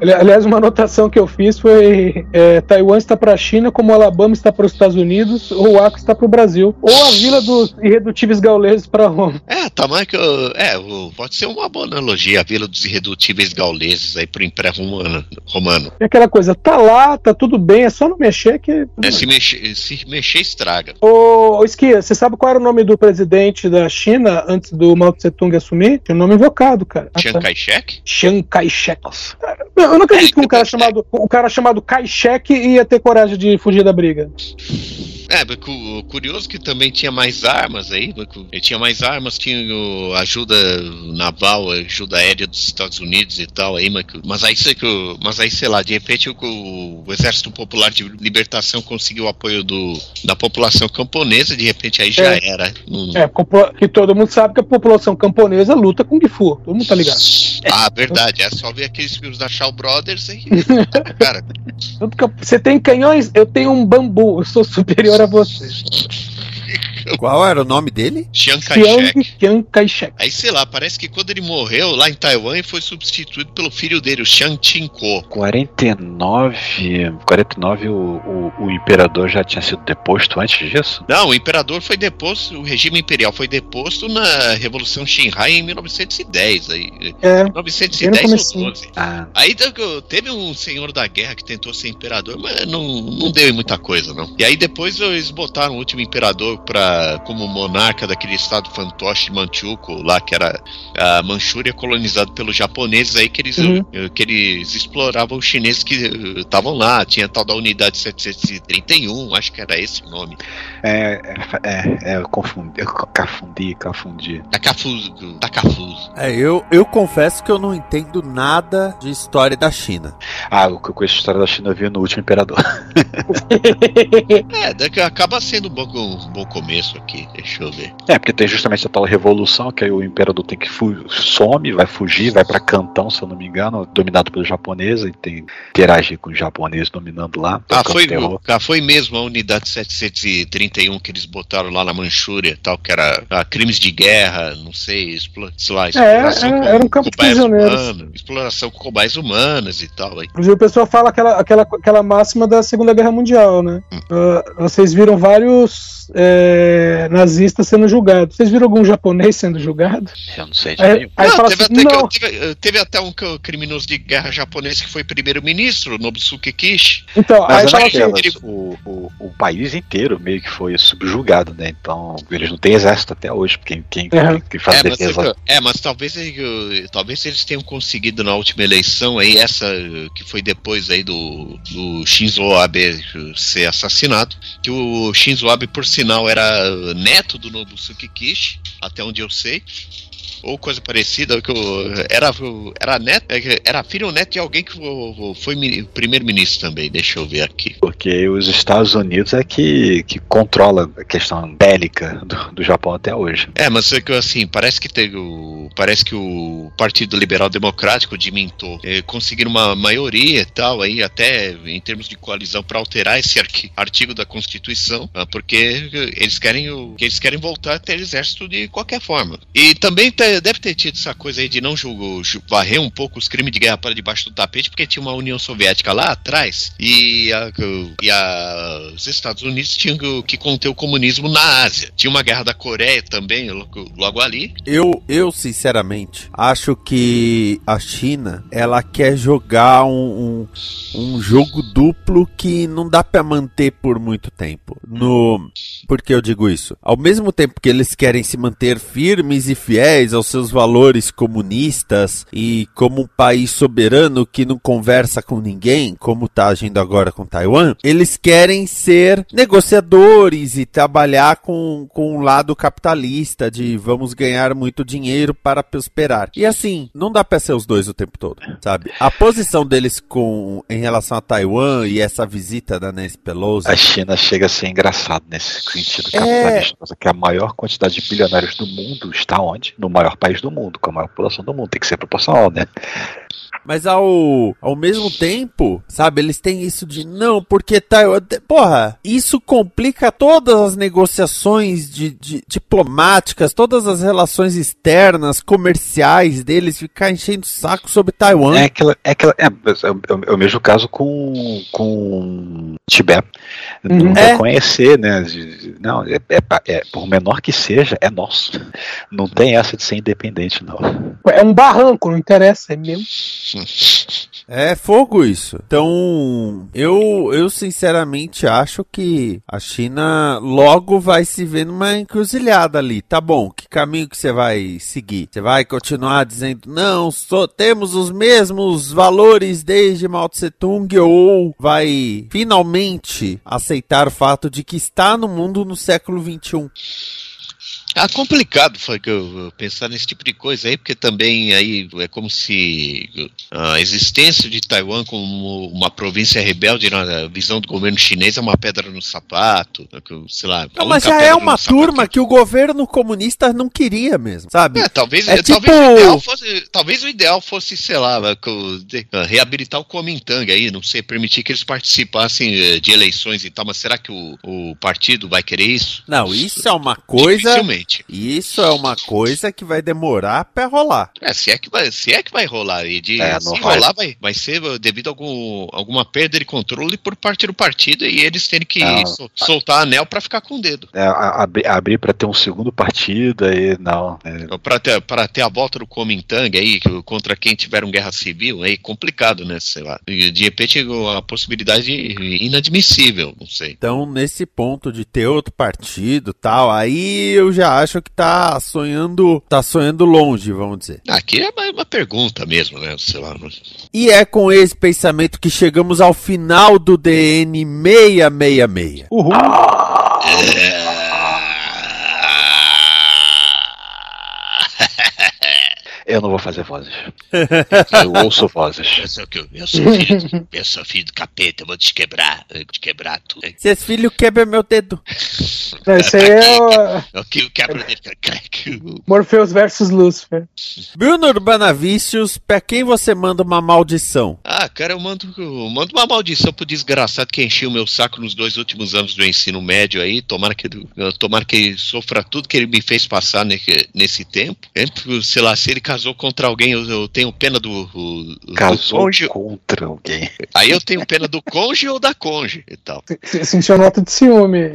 Ali- Aliás, uma anotação que eu fiz foi: é, Taiwan está para a China, como Alabama está para os Estados Unidos, ou o Acre está para o Brasil, ou a Vila dos Irredutíveis Gauleses para Roma. É, tamanho que. eu- É, o- pode ser uma boa analogia, a Vila dos Irredutíveis Gauleses aí pro Império Romano. romano. É aquela coisa: tá lá, tá tudo bem, é só não mexer que. É, se, mexer, se mexer, estraga. Ô, ô, Esquia, você sabe qual era o nome do presidente da China antes do Mao Tse Tung assumir? Tinha um nome invocado, cara. Chiang tá. Kai-shek? Chiang Kai-shek. Nossa. Eu não acredito que um cara chamado, um cara chamado Kai-shek ia ter coragem de fugir da briga. É, cu- curioso que também tinha mais armas aí, ele tinha mais armas, tinha o- ajuda naval, ajuda aérea dos Estados Unidos e tal aí, mas, cu- mas aí o- mas aí sei lá, de repente o, o Exército Popular de Libertação conseguiu o apoio do, da população camponesa, de repente aí já É. era. Não- É, que todo mundo sabe que a população camponesa luta com Kung Fu. Todo mundo tá ligado. Ah, verdade, é só ver aqueles filmes da Shaw Brothers aí. Cara, que eu- você tem canhões, eu tenho um bambu. Eu sou superior a você. Qual era o nome dele? Chiang Kai-shek. Chiang Kai-shek. Aí, sei lá, parece que quando ele morreu lá em Taiwan, ele foi substituído pelo filho dele, o Chiang Ching-ko. 49. 49 o, o, o imperador já tinha sido deposto antes disso? Não, o imperador foi deposto, o regime imperial foi deposto na Revolução Xinhai em 1910. Aí, É, 1910 ou 12. Ah, Aí te- teve um senhor da guerra que tentou ser imperador, mas não, não deu em muita coisa, não. E aí depois eles botaram o último imperador pra, como monarca daquele estado fantoche de Manchukuo, lá que era a Manchúria colonizado pelos japoneses, aí que eles, Uhum. eh, que eles exploravam os chineses que eh, estavam lá. Tinha a tal da unidade 731, acho que era esse o nome. é, é, é, é, eu confundi, eu confundi, confundi. Takafuso. Takafuso. É, eu, eu confesso que eu não entendo nada de história da China. Ah, o que eu conheço a história da China eu vi no último imperador. É, daqui acaba sendo um bom, um bom começo aqui, deixa eu ver. É, porque tem justamente a tal revolução que aí o imperador tem que fu some, vai fugir, vai pra Cantão, se eu não me engano, dominado pelos japoneses, e tem interagir com os japoneses dominando lá. Ah, foi, ah, foi mesmo a unidade 731 que eles botaram lá na Manchúria, tal, que era ah, crimes de guerra, não sei, explo, sei lá, exploração é, com era um campo prisioneiros. humanas, exploração com cobaias humanas e tal. Aí. Inclusive o pessoal fala aquela, aquela, aquela máxima da Segunda Guerra Mundial, né? Ah, vocês viram vários é, nazistas sendo julgados. Vocês viram algum japonês sendo julgado? Eu não sei de Aí, aí Não, teve, assim, até que- não, teve- teve até um criminoso de guerra japonês que foi primeiro-ministro, Nobusuke Kishi. então, aí Mas fala é assim, o, o, o país inteiro meio que foi subjugado, né? Então, eles não têm exército até hoje, porque quem, quem, Uhum. quem faz É mas, defesa. é, mas talvez, ele- talvez eles tenham conseguido na última eleição aí, essa eh, que foi depois aí do, do Shinzo Abe eh, ser assassinado, que o Shinzo Abe, por sinal, era eh, neto do Nobusuke Kishi, até onde eu sei. Ou coisa parecida, que era, era neto, é, era filho ou neto de alguém que foi mini- primeiro-ministro também, deixa eu ver aqui. Porque os Estados Unidos é que, que controla a questão bélica do, do Japão até hoje. É, mas é que assim, parece que teve o, parece que o Partido Liberal Democrático de Minto eh, conseguiram uma maioria e tal aí até em termos de coalizão para alterar esse artigo da Constituição, ah, porque eles querem o, eles querem voltar a ter exército de qualquer forma. E também te- deve ter tido essa coisa aí de não julgar, ju- varrer um pouco os crimes de guerra para debaixo do tapete, porque tinha uma União Soviética lá atrás e, a- e a- os Estados Unidos tinham que conter o comunismo na Ásia. Tinha uma guerra da Coreia também, logo, logo ali. Eu, eu, sinceramente, acho que a China, ela quer jogar um, um, um jogo duplo que não dá pra manter por muito tempo. No, por que eu digo isso? Ao mesmo tempo que eles querem se manter firmes e fiéis aos seus valores comunistas e como um país soberano que não conversa com ninguém, como tá agindo agora com Taiwan, eles querem ser negociadores e trabalhar com, com um lado capitalista de vamos ganhar muito dinheiro para prosperar. E assim, não dá pra ser os dois o tempo todo, sabe? A posição deles com em relação a Taiwan e essa visita da Nancy Pelosi A China chega a ser engraçado nesse sentido É. capitalista, mas é que a maior quantidade de bilionários do mundo está onde? No maior país do mundo, com a maior população do mundo. Tem que ser proporcional, né? Mas ao, ao mesmo tempo, sabe, eles têm isso de não, porque Taiwan. Porra, isso complica todas as negociações de, de- diplomáticas, todas as relações externas, comerciais deles, ficar enchendo o saco sobre Taiwan. É aquela, é, aquela, é, é, o- é o mesmo caso com, com Tibete. Não Uhum. É. reconhecer, né? de- Não, é, é, é- por menor que seja, é nosso. Não tem essa de ser independente, não. é um barranco, não interessa, é meu. É fogo isso. Então, eu, eu sinceramente acho que a China logo vai se ver numa encruzilhada ali. Tá bom, que caminho que você vai seguir? Você vai continuar dizendo, não, só temos os mesmos valores desde Mao Tse Tung ou vai finalmente aceitar o fato de que está no mundo no século? XXI? Ah, complicado foi que eu, eu pensar nesse tipo de coisa aí, porque também aí é como se a existência de Taiwan como uma província rebelde na visão do governo chinês é uma pedra no sapato, que, sei lá. Não, mas já é uma turma que o governo comunista não queria mesmo, sabe? É, talvez, É talvez, tipo- o ideal fosse, talvez o ideal fosse, sei lá, de- reabilitar o Kuomintang aí, não sei, permitir que eles participassem eh, de eleições e tal, mas será que o, o partido vai querer isso? Não, isso é uma coisa. Isso é uma coisa que vai demorar pra rolar. É, se é que vai, se é que vai rolar e de É, se vai. rolar vai, vai ser devido a algum, alguma perda de controle por parte do partido e eles terem que Não. sol- soltar anel pra ficar com o dedo. É, a- abri- abrir para ter um segundo partido aí, não. é, Pra ter, pra ter a volta do Kuomintang aí, contra quem tiveram guerra civil, aí complicado, né? Sei lá. E de repente a possibilidade inadmissível, não sei. Então, nesse ponto de ter outro partido tal, aí eu já acho que tá sonhando, tá sonhando longe, vamos dizer. Aqui é uma, pergunta mesmo, né? Sei lá. não- E é com esse pensamento que chegamos ao final do DN 666. Uhul! Eu não vou fazer vozes. Eu ouço vozes. Eu sou, que- eu sou filho, eu sou filho do capeta, eu vou te quebrar, eu vou te quebrar tudo. Se esse filho quebra meu dedo. Não, isso aí é o Eu que- eu quebro dele, crack. Morpheus versus Lucifer. Bruno Urbanavicius, pra quem você manda uma maldição? Ah, cara, eu mando, eu mando uma maldição pro desgraçado que encheu o meu saco nos dois últimos anos do ensino médio aí. Tomara que, tomara que ele sofra tudo que ele me fez passar nesse, nesse tempo. É, sei lá, se ele casou contra alguém, eu, eu tenho pena do, o- do Casou cônjuge. contra alguém. Aí eu tenho pena do cônjuge ou da cônjuge e tal. Se- Sentiu nota de ciúme.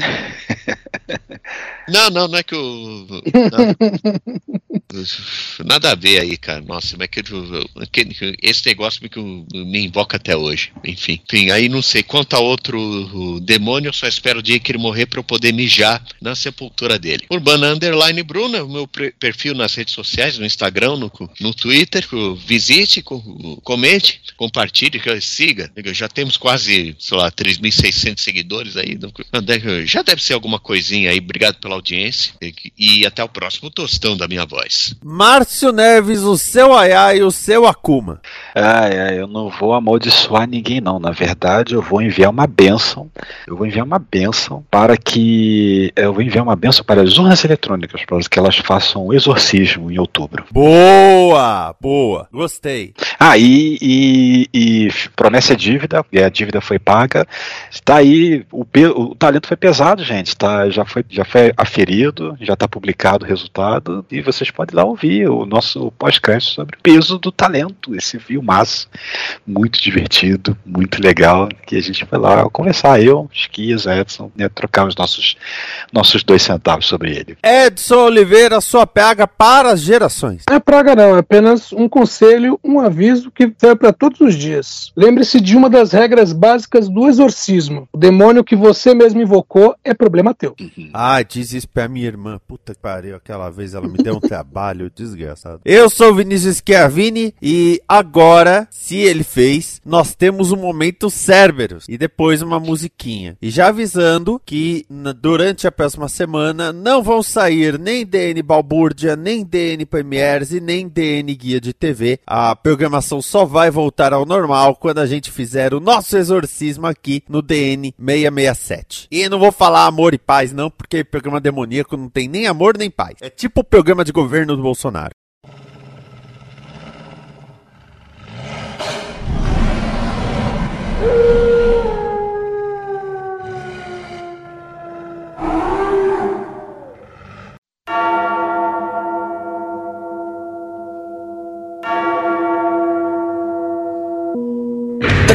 Não, não, não é que eu. não. Nada a ver aí, cara. Nossa, mas é que, eu- esse negócio me, que me invoca até hoje. Enfim. Enfim, aí não sei. Quanto a outro o demônio, eu só espero o dia que ele morrer pra eu poder mijar na sepultura dele. Urbana Underline Bruna, o meu perfil nas redes sociais, no Instagram, no, no Twitter. Visite, co- comente, compartilhe, que- siga. Já temos quase, sei lá, 3.600 seguidores aí. Não- Já deve ser alguma coisinha aí. Obrigado pela audiência. E, até o próximo tostão da minha voz. Márcio Neves, o seu Ayá e o seu Akuma. Ah, é, eu não vou amaldiçoar ninguém, não. Na verdade, eu vou enviar uma bênção. Eu vou enviar uma bênção para que. Eu vou enviar uma bênção para as urnas eletrônicas, para que elas façam um exorcismo em outubro. Boa, boa, gostei. Ah, e, e, e promessa é dívida, e a dívida foi paga. Está aí, o, o talento foi pesado, gente. Tá, já, foi, já foi aferido, já está publicado o resultado, e vocês podem lá ouvir o nosso podcast sobre o peso do talento, esse filmaço muito divertido, muito legal, que a gente vai lá conversar, eu, Esquias, Edson, né, trocar os nossos, nossos dois centavos sobre ele. Edson Oliveira, sua pega para as gerações. É praga, não, é apenas um conselho, um aviso que serve para todos os dias. Lembre-se de uma das regras básicas do exorcismo: o demônio que você mesmo invocou é problema teu. Ah, diz isso pra minha irmã. Puta que pariu, aquela vez ela me deu um trabalho desgraçado. Eu sou Vinícius Schiavini e agora, se ele fez, nós temos um momento Cerberus e depois uma musiquinha. E já avisando que durante a próxima semana não vão sair nem DN Balbúrdia, nem DN Premiers e nem DN Guia de TV. A programação só vai voltar ao normal quando a gente fizer o nosso exorcismo aqui no DN 667. E não vou falar amor e paz não, porque programa demoníaco não tem nem amor nem paz. É tipo o programa de governo do Bolsonaro.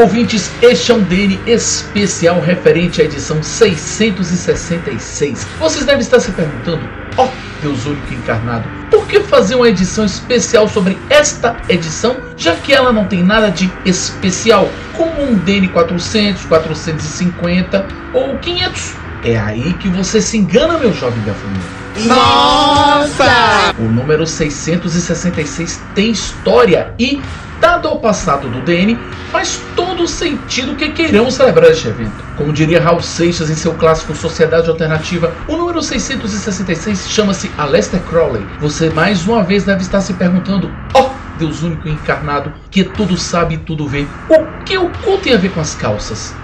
Ouvintes, este é um DN especial referente à edição 666. Vocês devem estar se perguntando, ó oh, Deus único encarnado, por que fazer uma edição especial sobre esta edição, já que ela não tem nada de especial, como um DN 400, 450 ou 500? É aí que você se engana, meu jovem gafanhoto. Nossa! O número 666 tem história e, dado ao passado do DN, faz todo sentido que queiramos celebrar este evento. Como diria Raul Seixas em seu clássico Sociedade Alternativa, o número 666 chama-se Aleister Crowley. Você mais uma vez deve estar se perguntando: oh, Deus único encarnado, que tudo sabe e tudo vê, o que o cu tem a ver com as calças?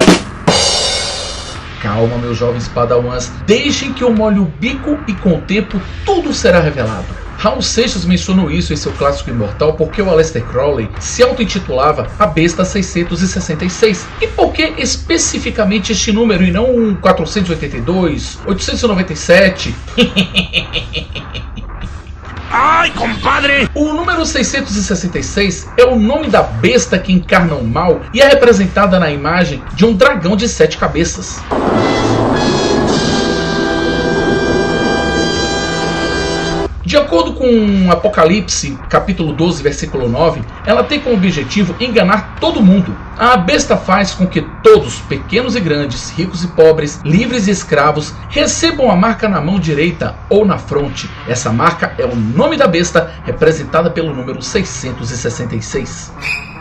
Calma, meus jovens padawans, deixem que eu molhe o bico e com o tempo tudo será revelado. Raul Seixas mencionou isso em seu clássico imortal porque o Aleister Crowley se auto-intitulava a Besta 666. E por que especificamente este número e não um 482, 897? Ai, compadre! O número 666 é o nome da besta que encarna o mal e é representada na imagem de um dragão de sete cabeças. De acordo com Apocalipse, capítulo 12, versículo 9, ela tem como objetivo enganar todo mundo. A besta faz com que todos, pequenos e grandes, ricos e pobres, livres e escravos, recebam a marca na mão direita ou na fronte. Essa marca é o nome da besta, representada pelo número 666.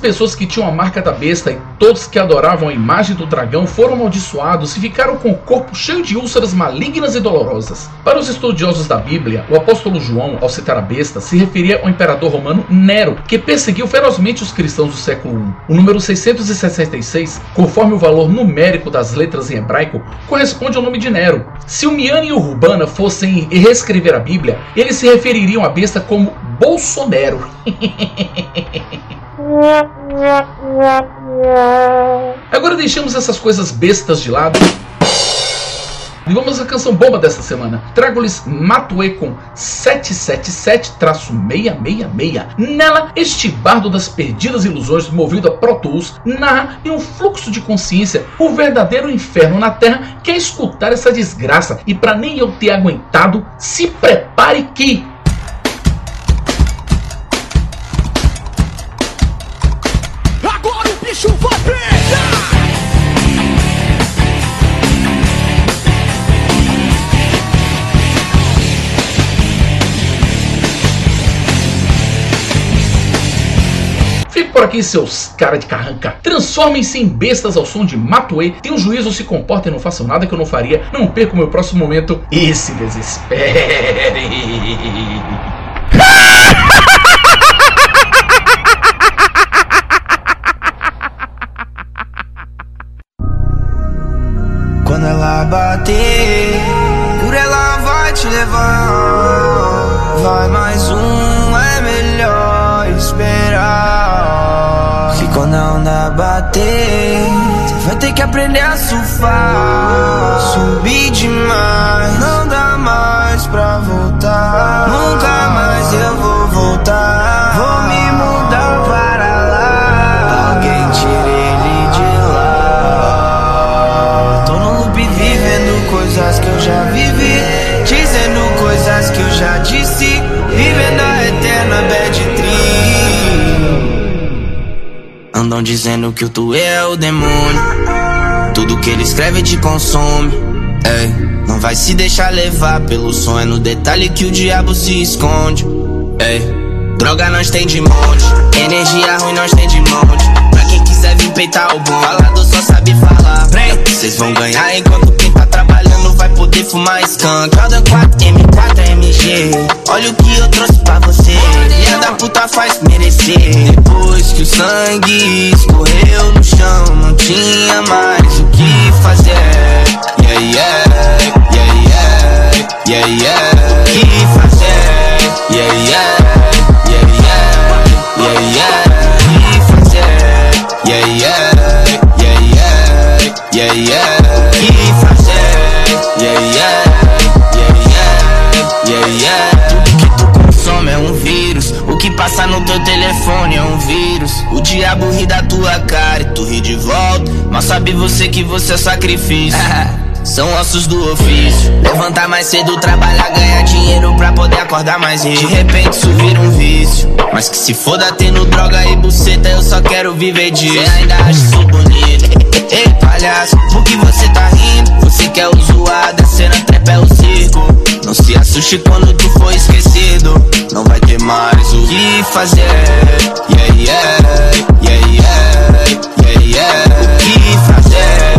Pessoas que tinham a marca da besta e todos que adoravam a imagem do dragão foram amaldiçoados e ficaram com o corpo cheio de úlceras malignas e dolorosas. Para os estudiosos da Bíblia, o apóstolo João, ao citar a besta, se referia ao imperador romano Nero, que perseguiu ferozmente os cristãos do século I. O número 666, conforme o valor numérico das letras em hebraico, corresponde ao nome de Nero. Se o Miane e o Rubana fossem reescrever a Bíblia, eles se refeririam à besta como Bolsonaro. Agora deixamos essas coisas bestas de lado. E vamos à canção bomba desta semana. Trago-lhes Matue com 777-666. Nela, este bardo das perdidas ilusões, movido a Pro Tools, narra em um fluxo de consciência o verdadeiro inferno na Terra. Quer escutar essa desgraça? E para nem eu ter aguentado, se prepare que por aqui, seus cara de carranca. Transformem-se em bestas ao som de Matue. Tenham juízo, se comportem, não façam nada que eu não faria. Não percam meu próximo momento e se desesperem. Que aprender a surfar. Subir demais, não dá mais pra voltar. Nunca mais eu vou voltar. Vou me mudar para lá. Alguém tire ele de lá. Tô no loop vivendo coisas que eu já vivi. Dizendo coisas que eu já disse. Vivendo a eterna bad trip. Andam dizendo que o tu é o demônio. Tudo que ele escreve te consome. Ei, não vai se deixar levar pelo sonho. É no detalhe que o diabo se esconde. Ei, droga nós tem de monte. Energia ruim nós tem de monte. Pra quem quiser vir peitar o bom, falado só sabe falar. Vocês vão ganhar enquanto quem tá poder mais skunk Caldan 4M, KMG Olha o que eu trouxe pra você. Filha da puta faz merecer. Depois que o sangue escorreu no chão Não tinha mais o que fazer. Yeah, yeah, yeah, yeah, yeah, yeah. O que fazer? Yeah, yeah Yeah, yeah, yeah, yeah yeah, yeah, yeah, yeah, yeah, yeah. Tudo que tu consome é um vírus. O que passa no teu telefone é um vírus. O diabo ri da tua cara e tu ri de volta. Mas sabe você que você é sacrifício. São ossos do ofício. Levantar mais cedo, trabalhar, ganhar dinheiro pra poder acordar mais rico. De repente isso vira um vício. Mas que se foda tendo droga e buceta, eu só quero viver disso. Cê ainda acha isso bonito? Ei, palhaço, por que você tá rindo? Você quer o zoado, a cena trepa é o circo. Não se assuste quando tu for esquecido. Não vai ter mais o que fazer. Yeah, yeah, yeah, yeah, yeah, yeah. O que fazer?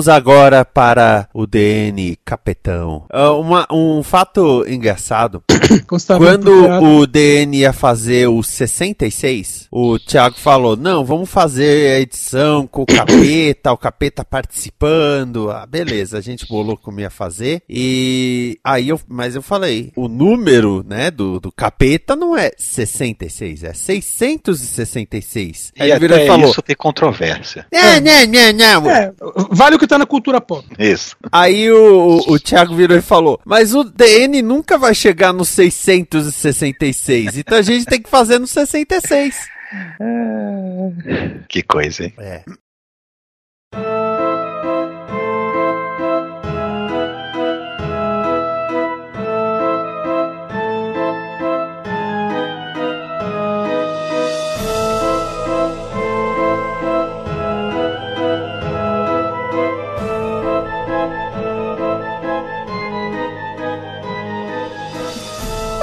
Vamos agora para o DN Capetão. Ah, uma- um fato engraçado. Quando o DN ia fazer o 66, o Thiago falou: Não, vamos fazer a edição com o capeta, o capeta participando. Ah, beleza, a gente bolou como ia fazer. E aí eu, mas eu falei: o número, né, do, do capeta não é 66, é 666. Aí E ele virou e falou: isso tem controvérsia. Não, não, não, não. É, vale o que tá na cultura pop. Isso. Aí o, o, o Thiago virou e falou: Mas o DN nunca vai chegar no 666. Então a gente tem que fazer no 66. Que coisa, hein? É.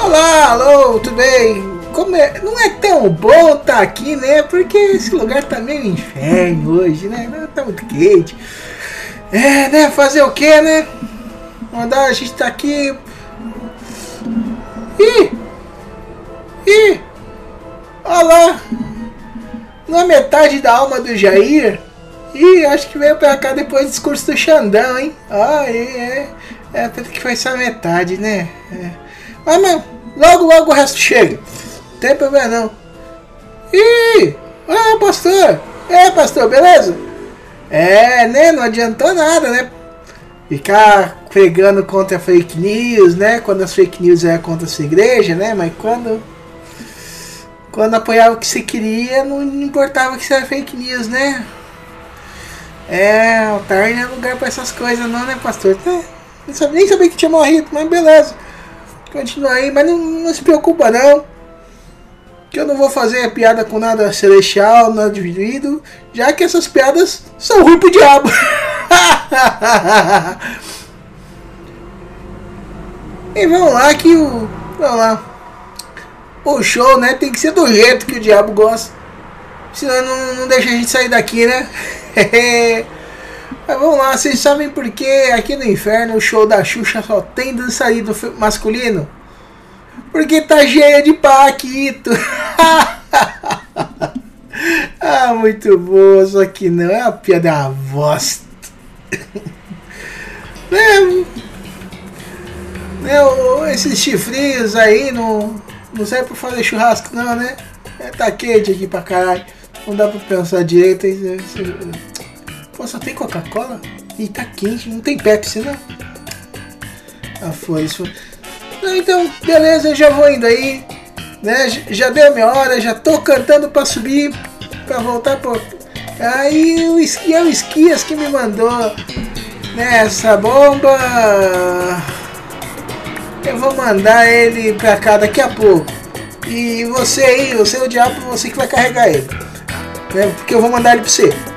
Olá, alô, tudo bem? Como é? Não é tão bom estar aqui, né? Porque esse lugar tá meio inferno hoje, né? Não Tá muito quente. É, né? Fazer o que, né? Mandar a gente tá aqui. Ih! Ih! Olha lá! Não é metade da alma do Jair? Ih, acho que veio pra cá depois do discurso do Xandão, hein? Ah, é, é. É, que foi só metade, né? É. Mas, mas logo, logo o resto chega. Não tem problema não. Ih! Ah, pastor! É, pastor, beleza? É, né? Não adiantou nada, né? Ficar pregando contra fake news, né? Quando as fake news é contra a sua igreja, né? Mas quando. Quando apoiava o que você queria, não importava que era fake news, né? É, altar não é lugar pra essas coisas, não, né, pastor? É, nem sabia, nem sabia que tinha morrido, mas beleza. Continua aí, mas não, não se preocupa não. Que eu não vou fazer piada com nada celestial, nada dividido, já que essas piadas são ruins pro diabo. e vamos lá que o. Vamos lá. O show, né, tem que ser do jeito que o diabo gosta. Senão não, não deixa a gente sair daqui, né? Mas vamos lá, vocês sabem por que aqui no inferno o show da Xuxa só tem dançarino masculino? Porque tá cheia de paquito. ah, muito boa, só que não é uma piada uma bosta. né? Né, esses chifrinhos aí não, não serve pra fazer churrasco não, né? É, tá quente aqui pra caralho. Não dá pra pensar direito. hein? Pô, só tem Coca-Cola? E tá quente, não tem Pepsi não. Ah, foda-se. foda Não, então, beleza, eu já vou indo aí. Né? Já deu a minha hora, já tô cantando pra subir, pra voltar pro. Aí o esqui é o Esquias que me mandou né, essa bomba. Eu vou mandar ele pra cá daqui a pouco. E você aí, você é o diabo, você que vai carregar ele. Né? Porque eu vou mandar ele pra você.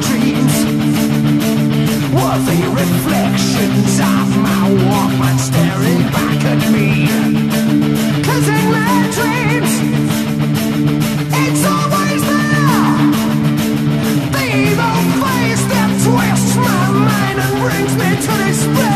dreams were the reflections of my Walkman staring back at me. Cause in my dreams, it's always there. The evil face that twists my mind and brings me to despair.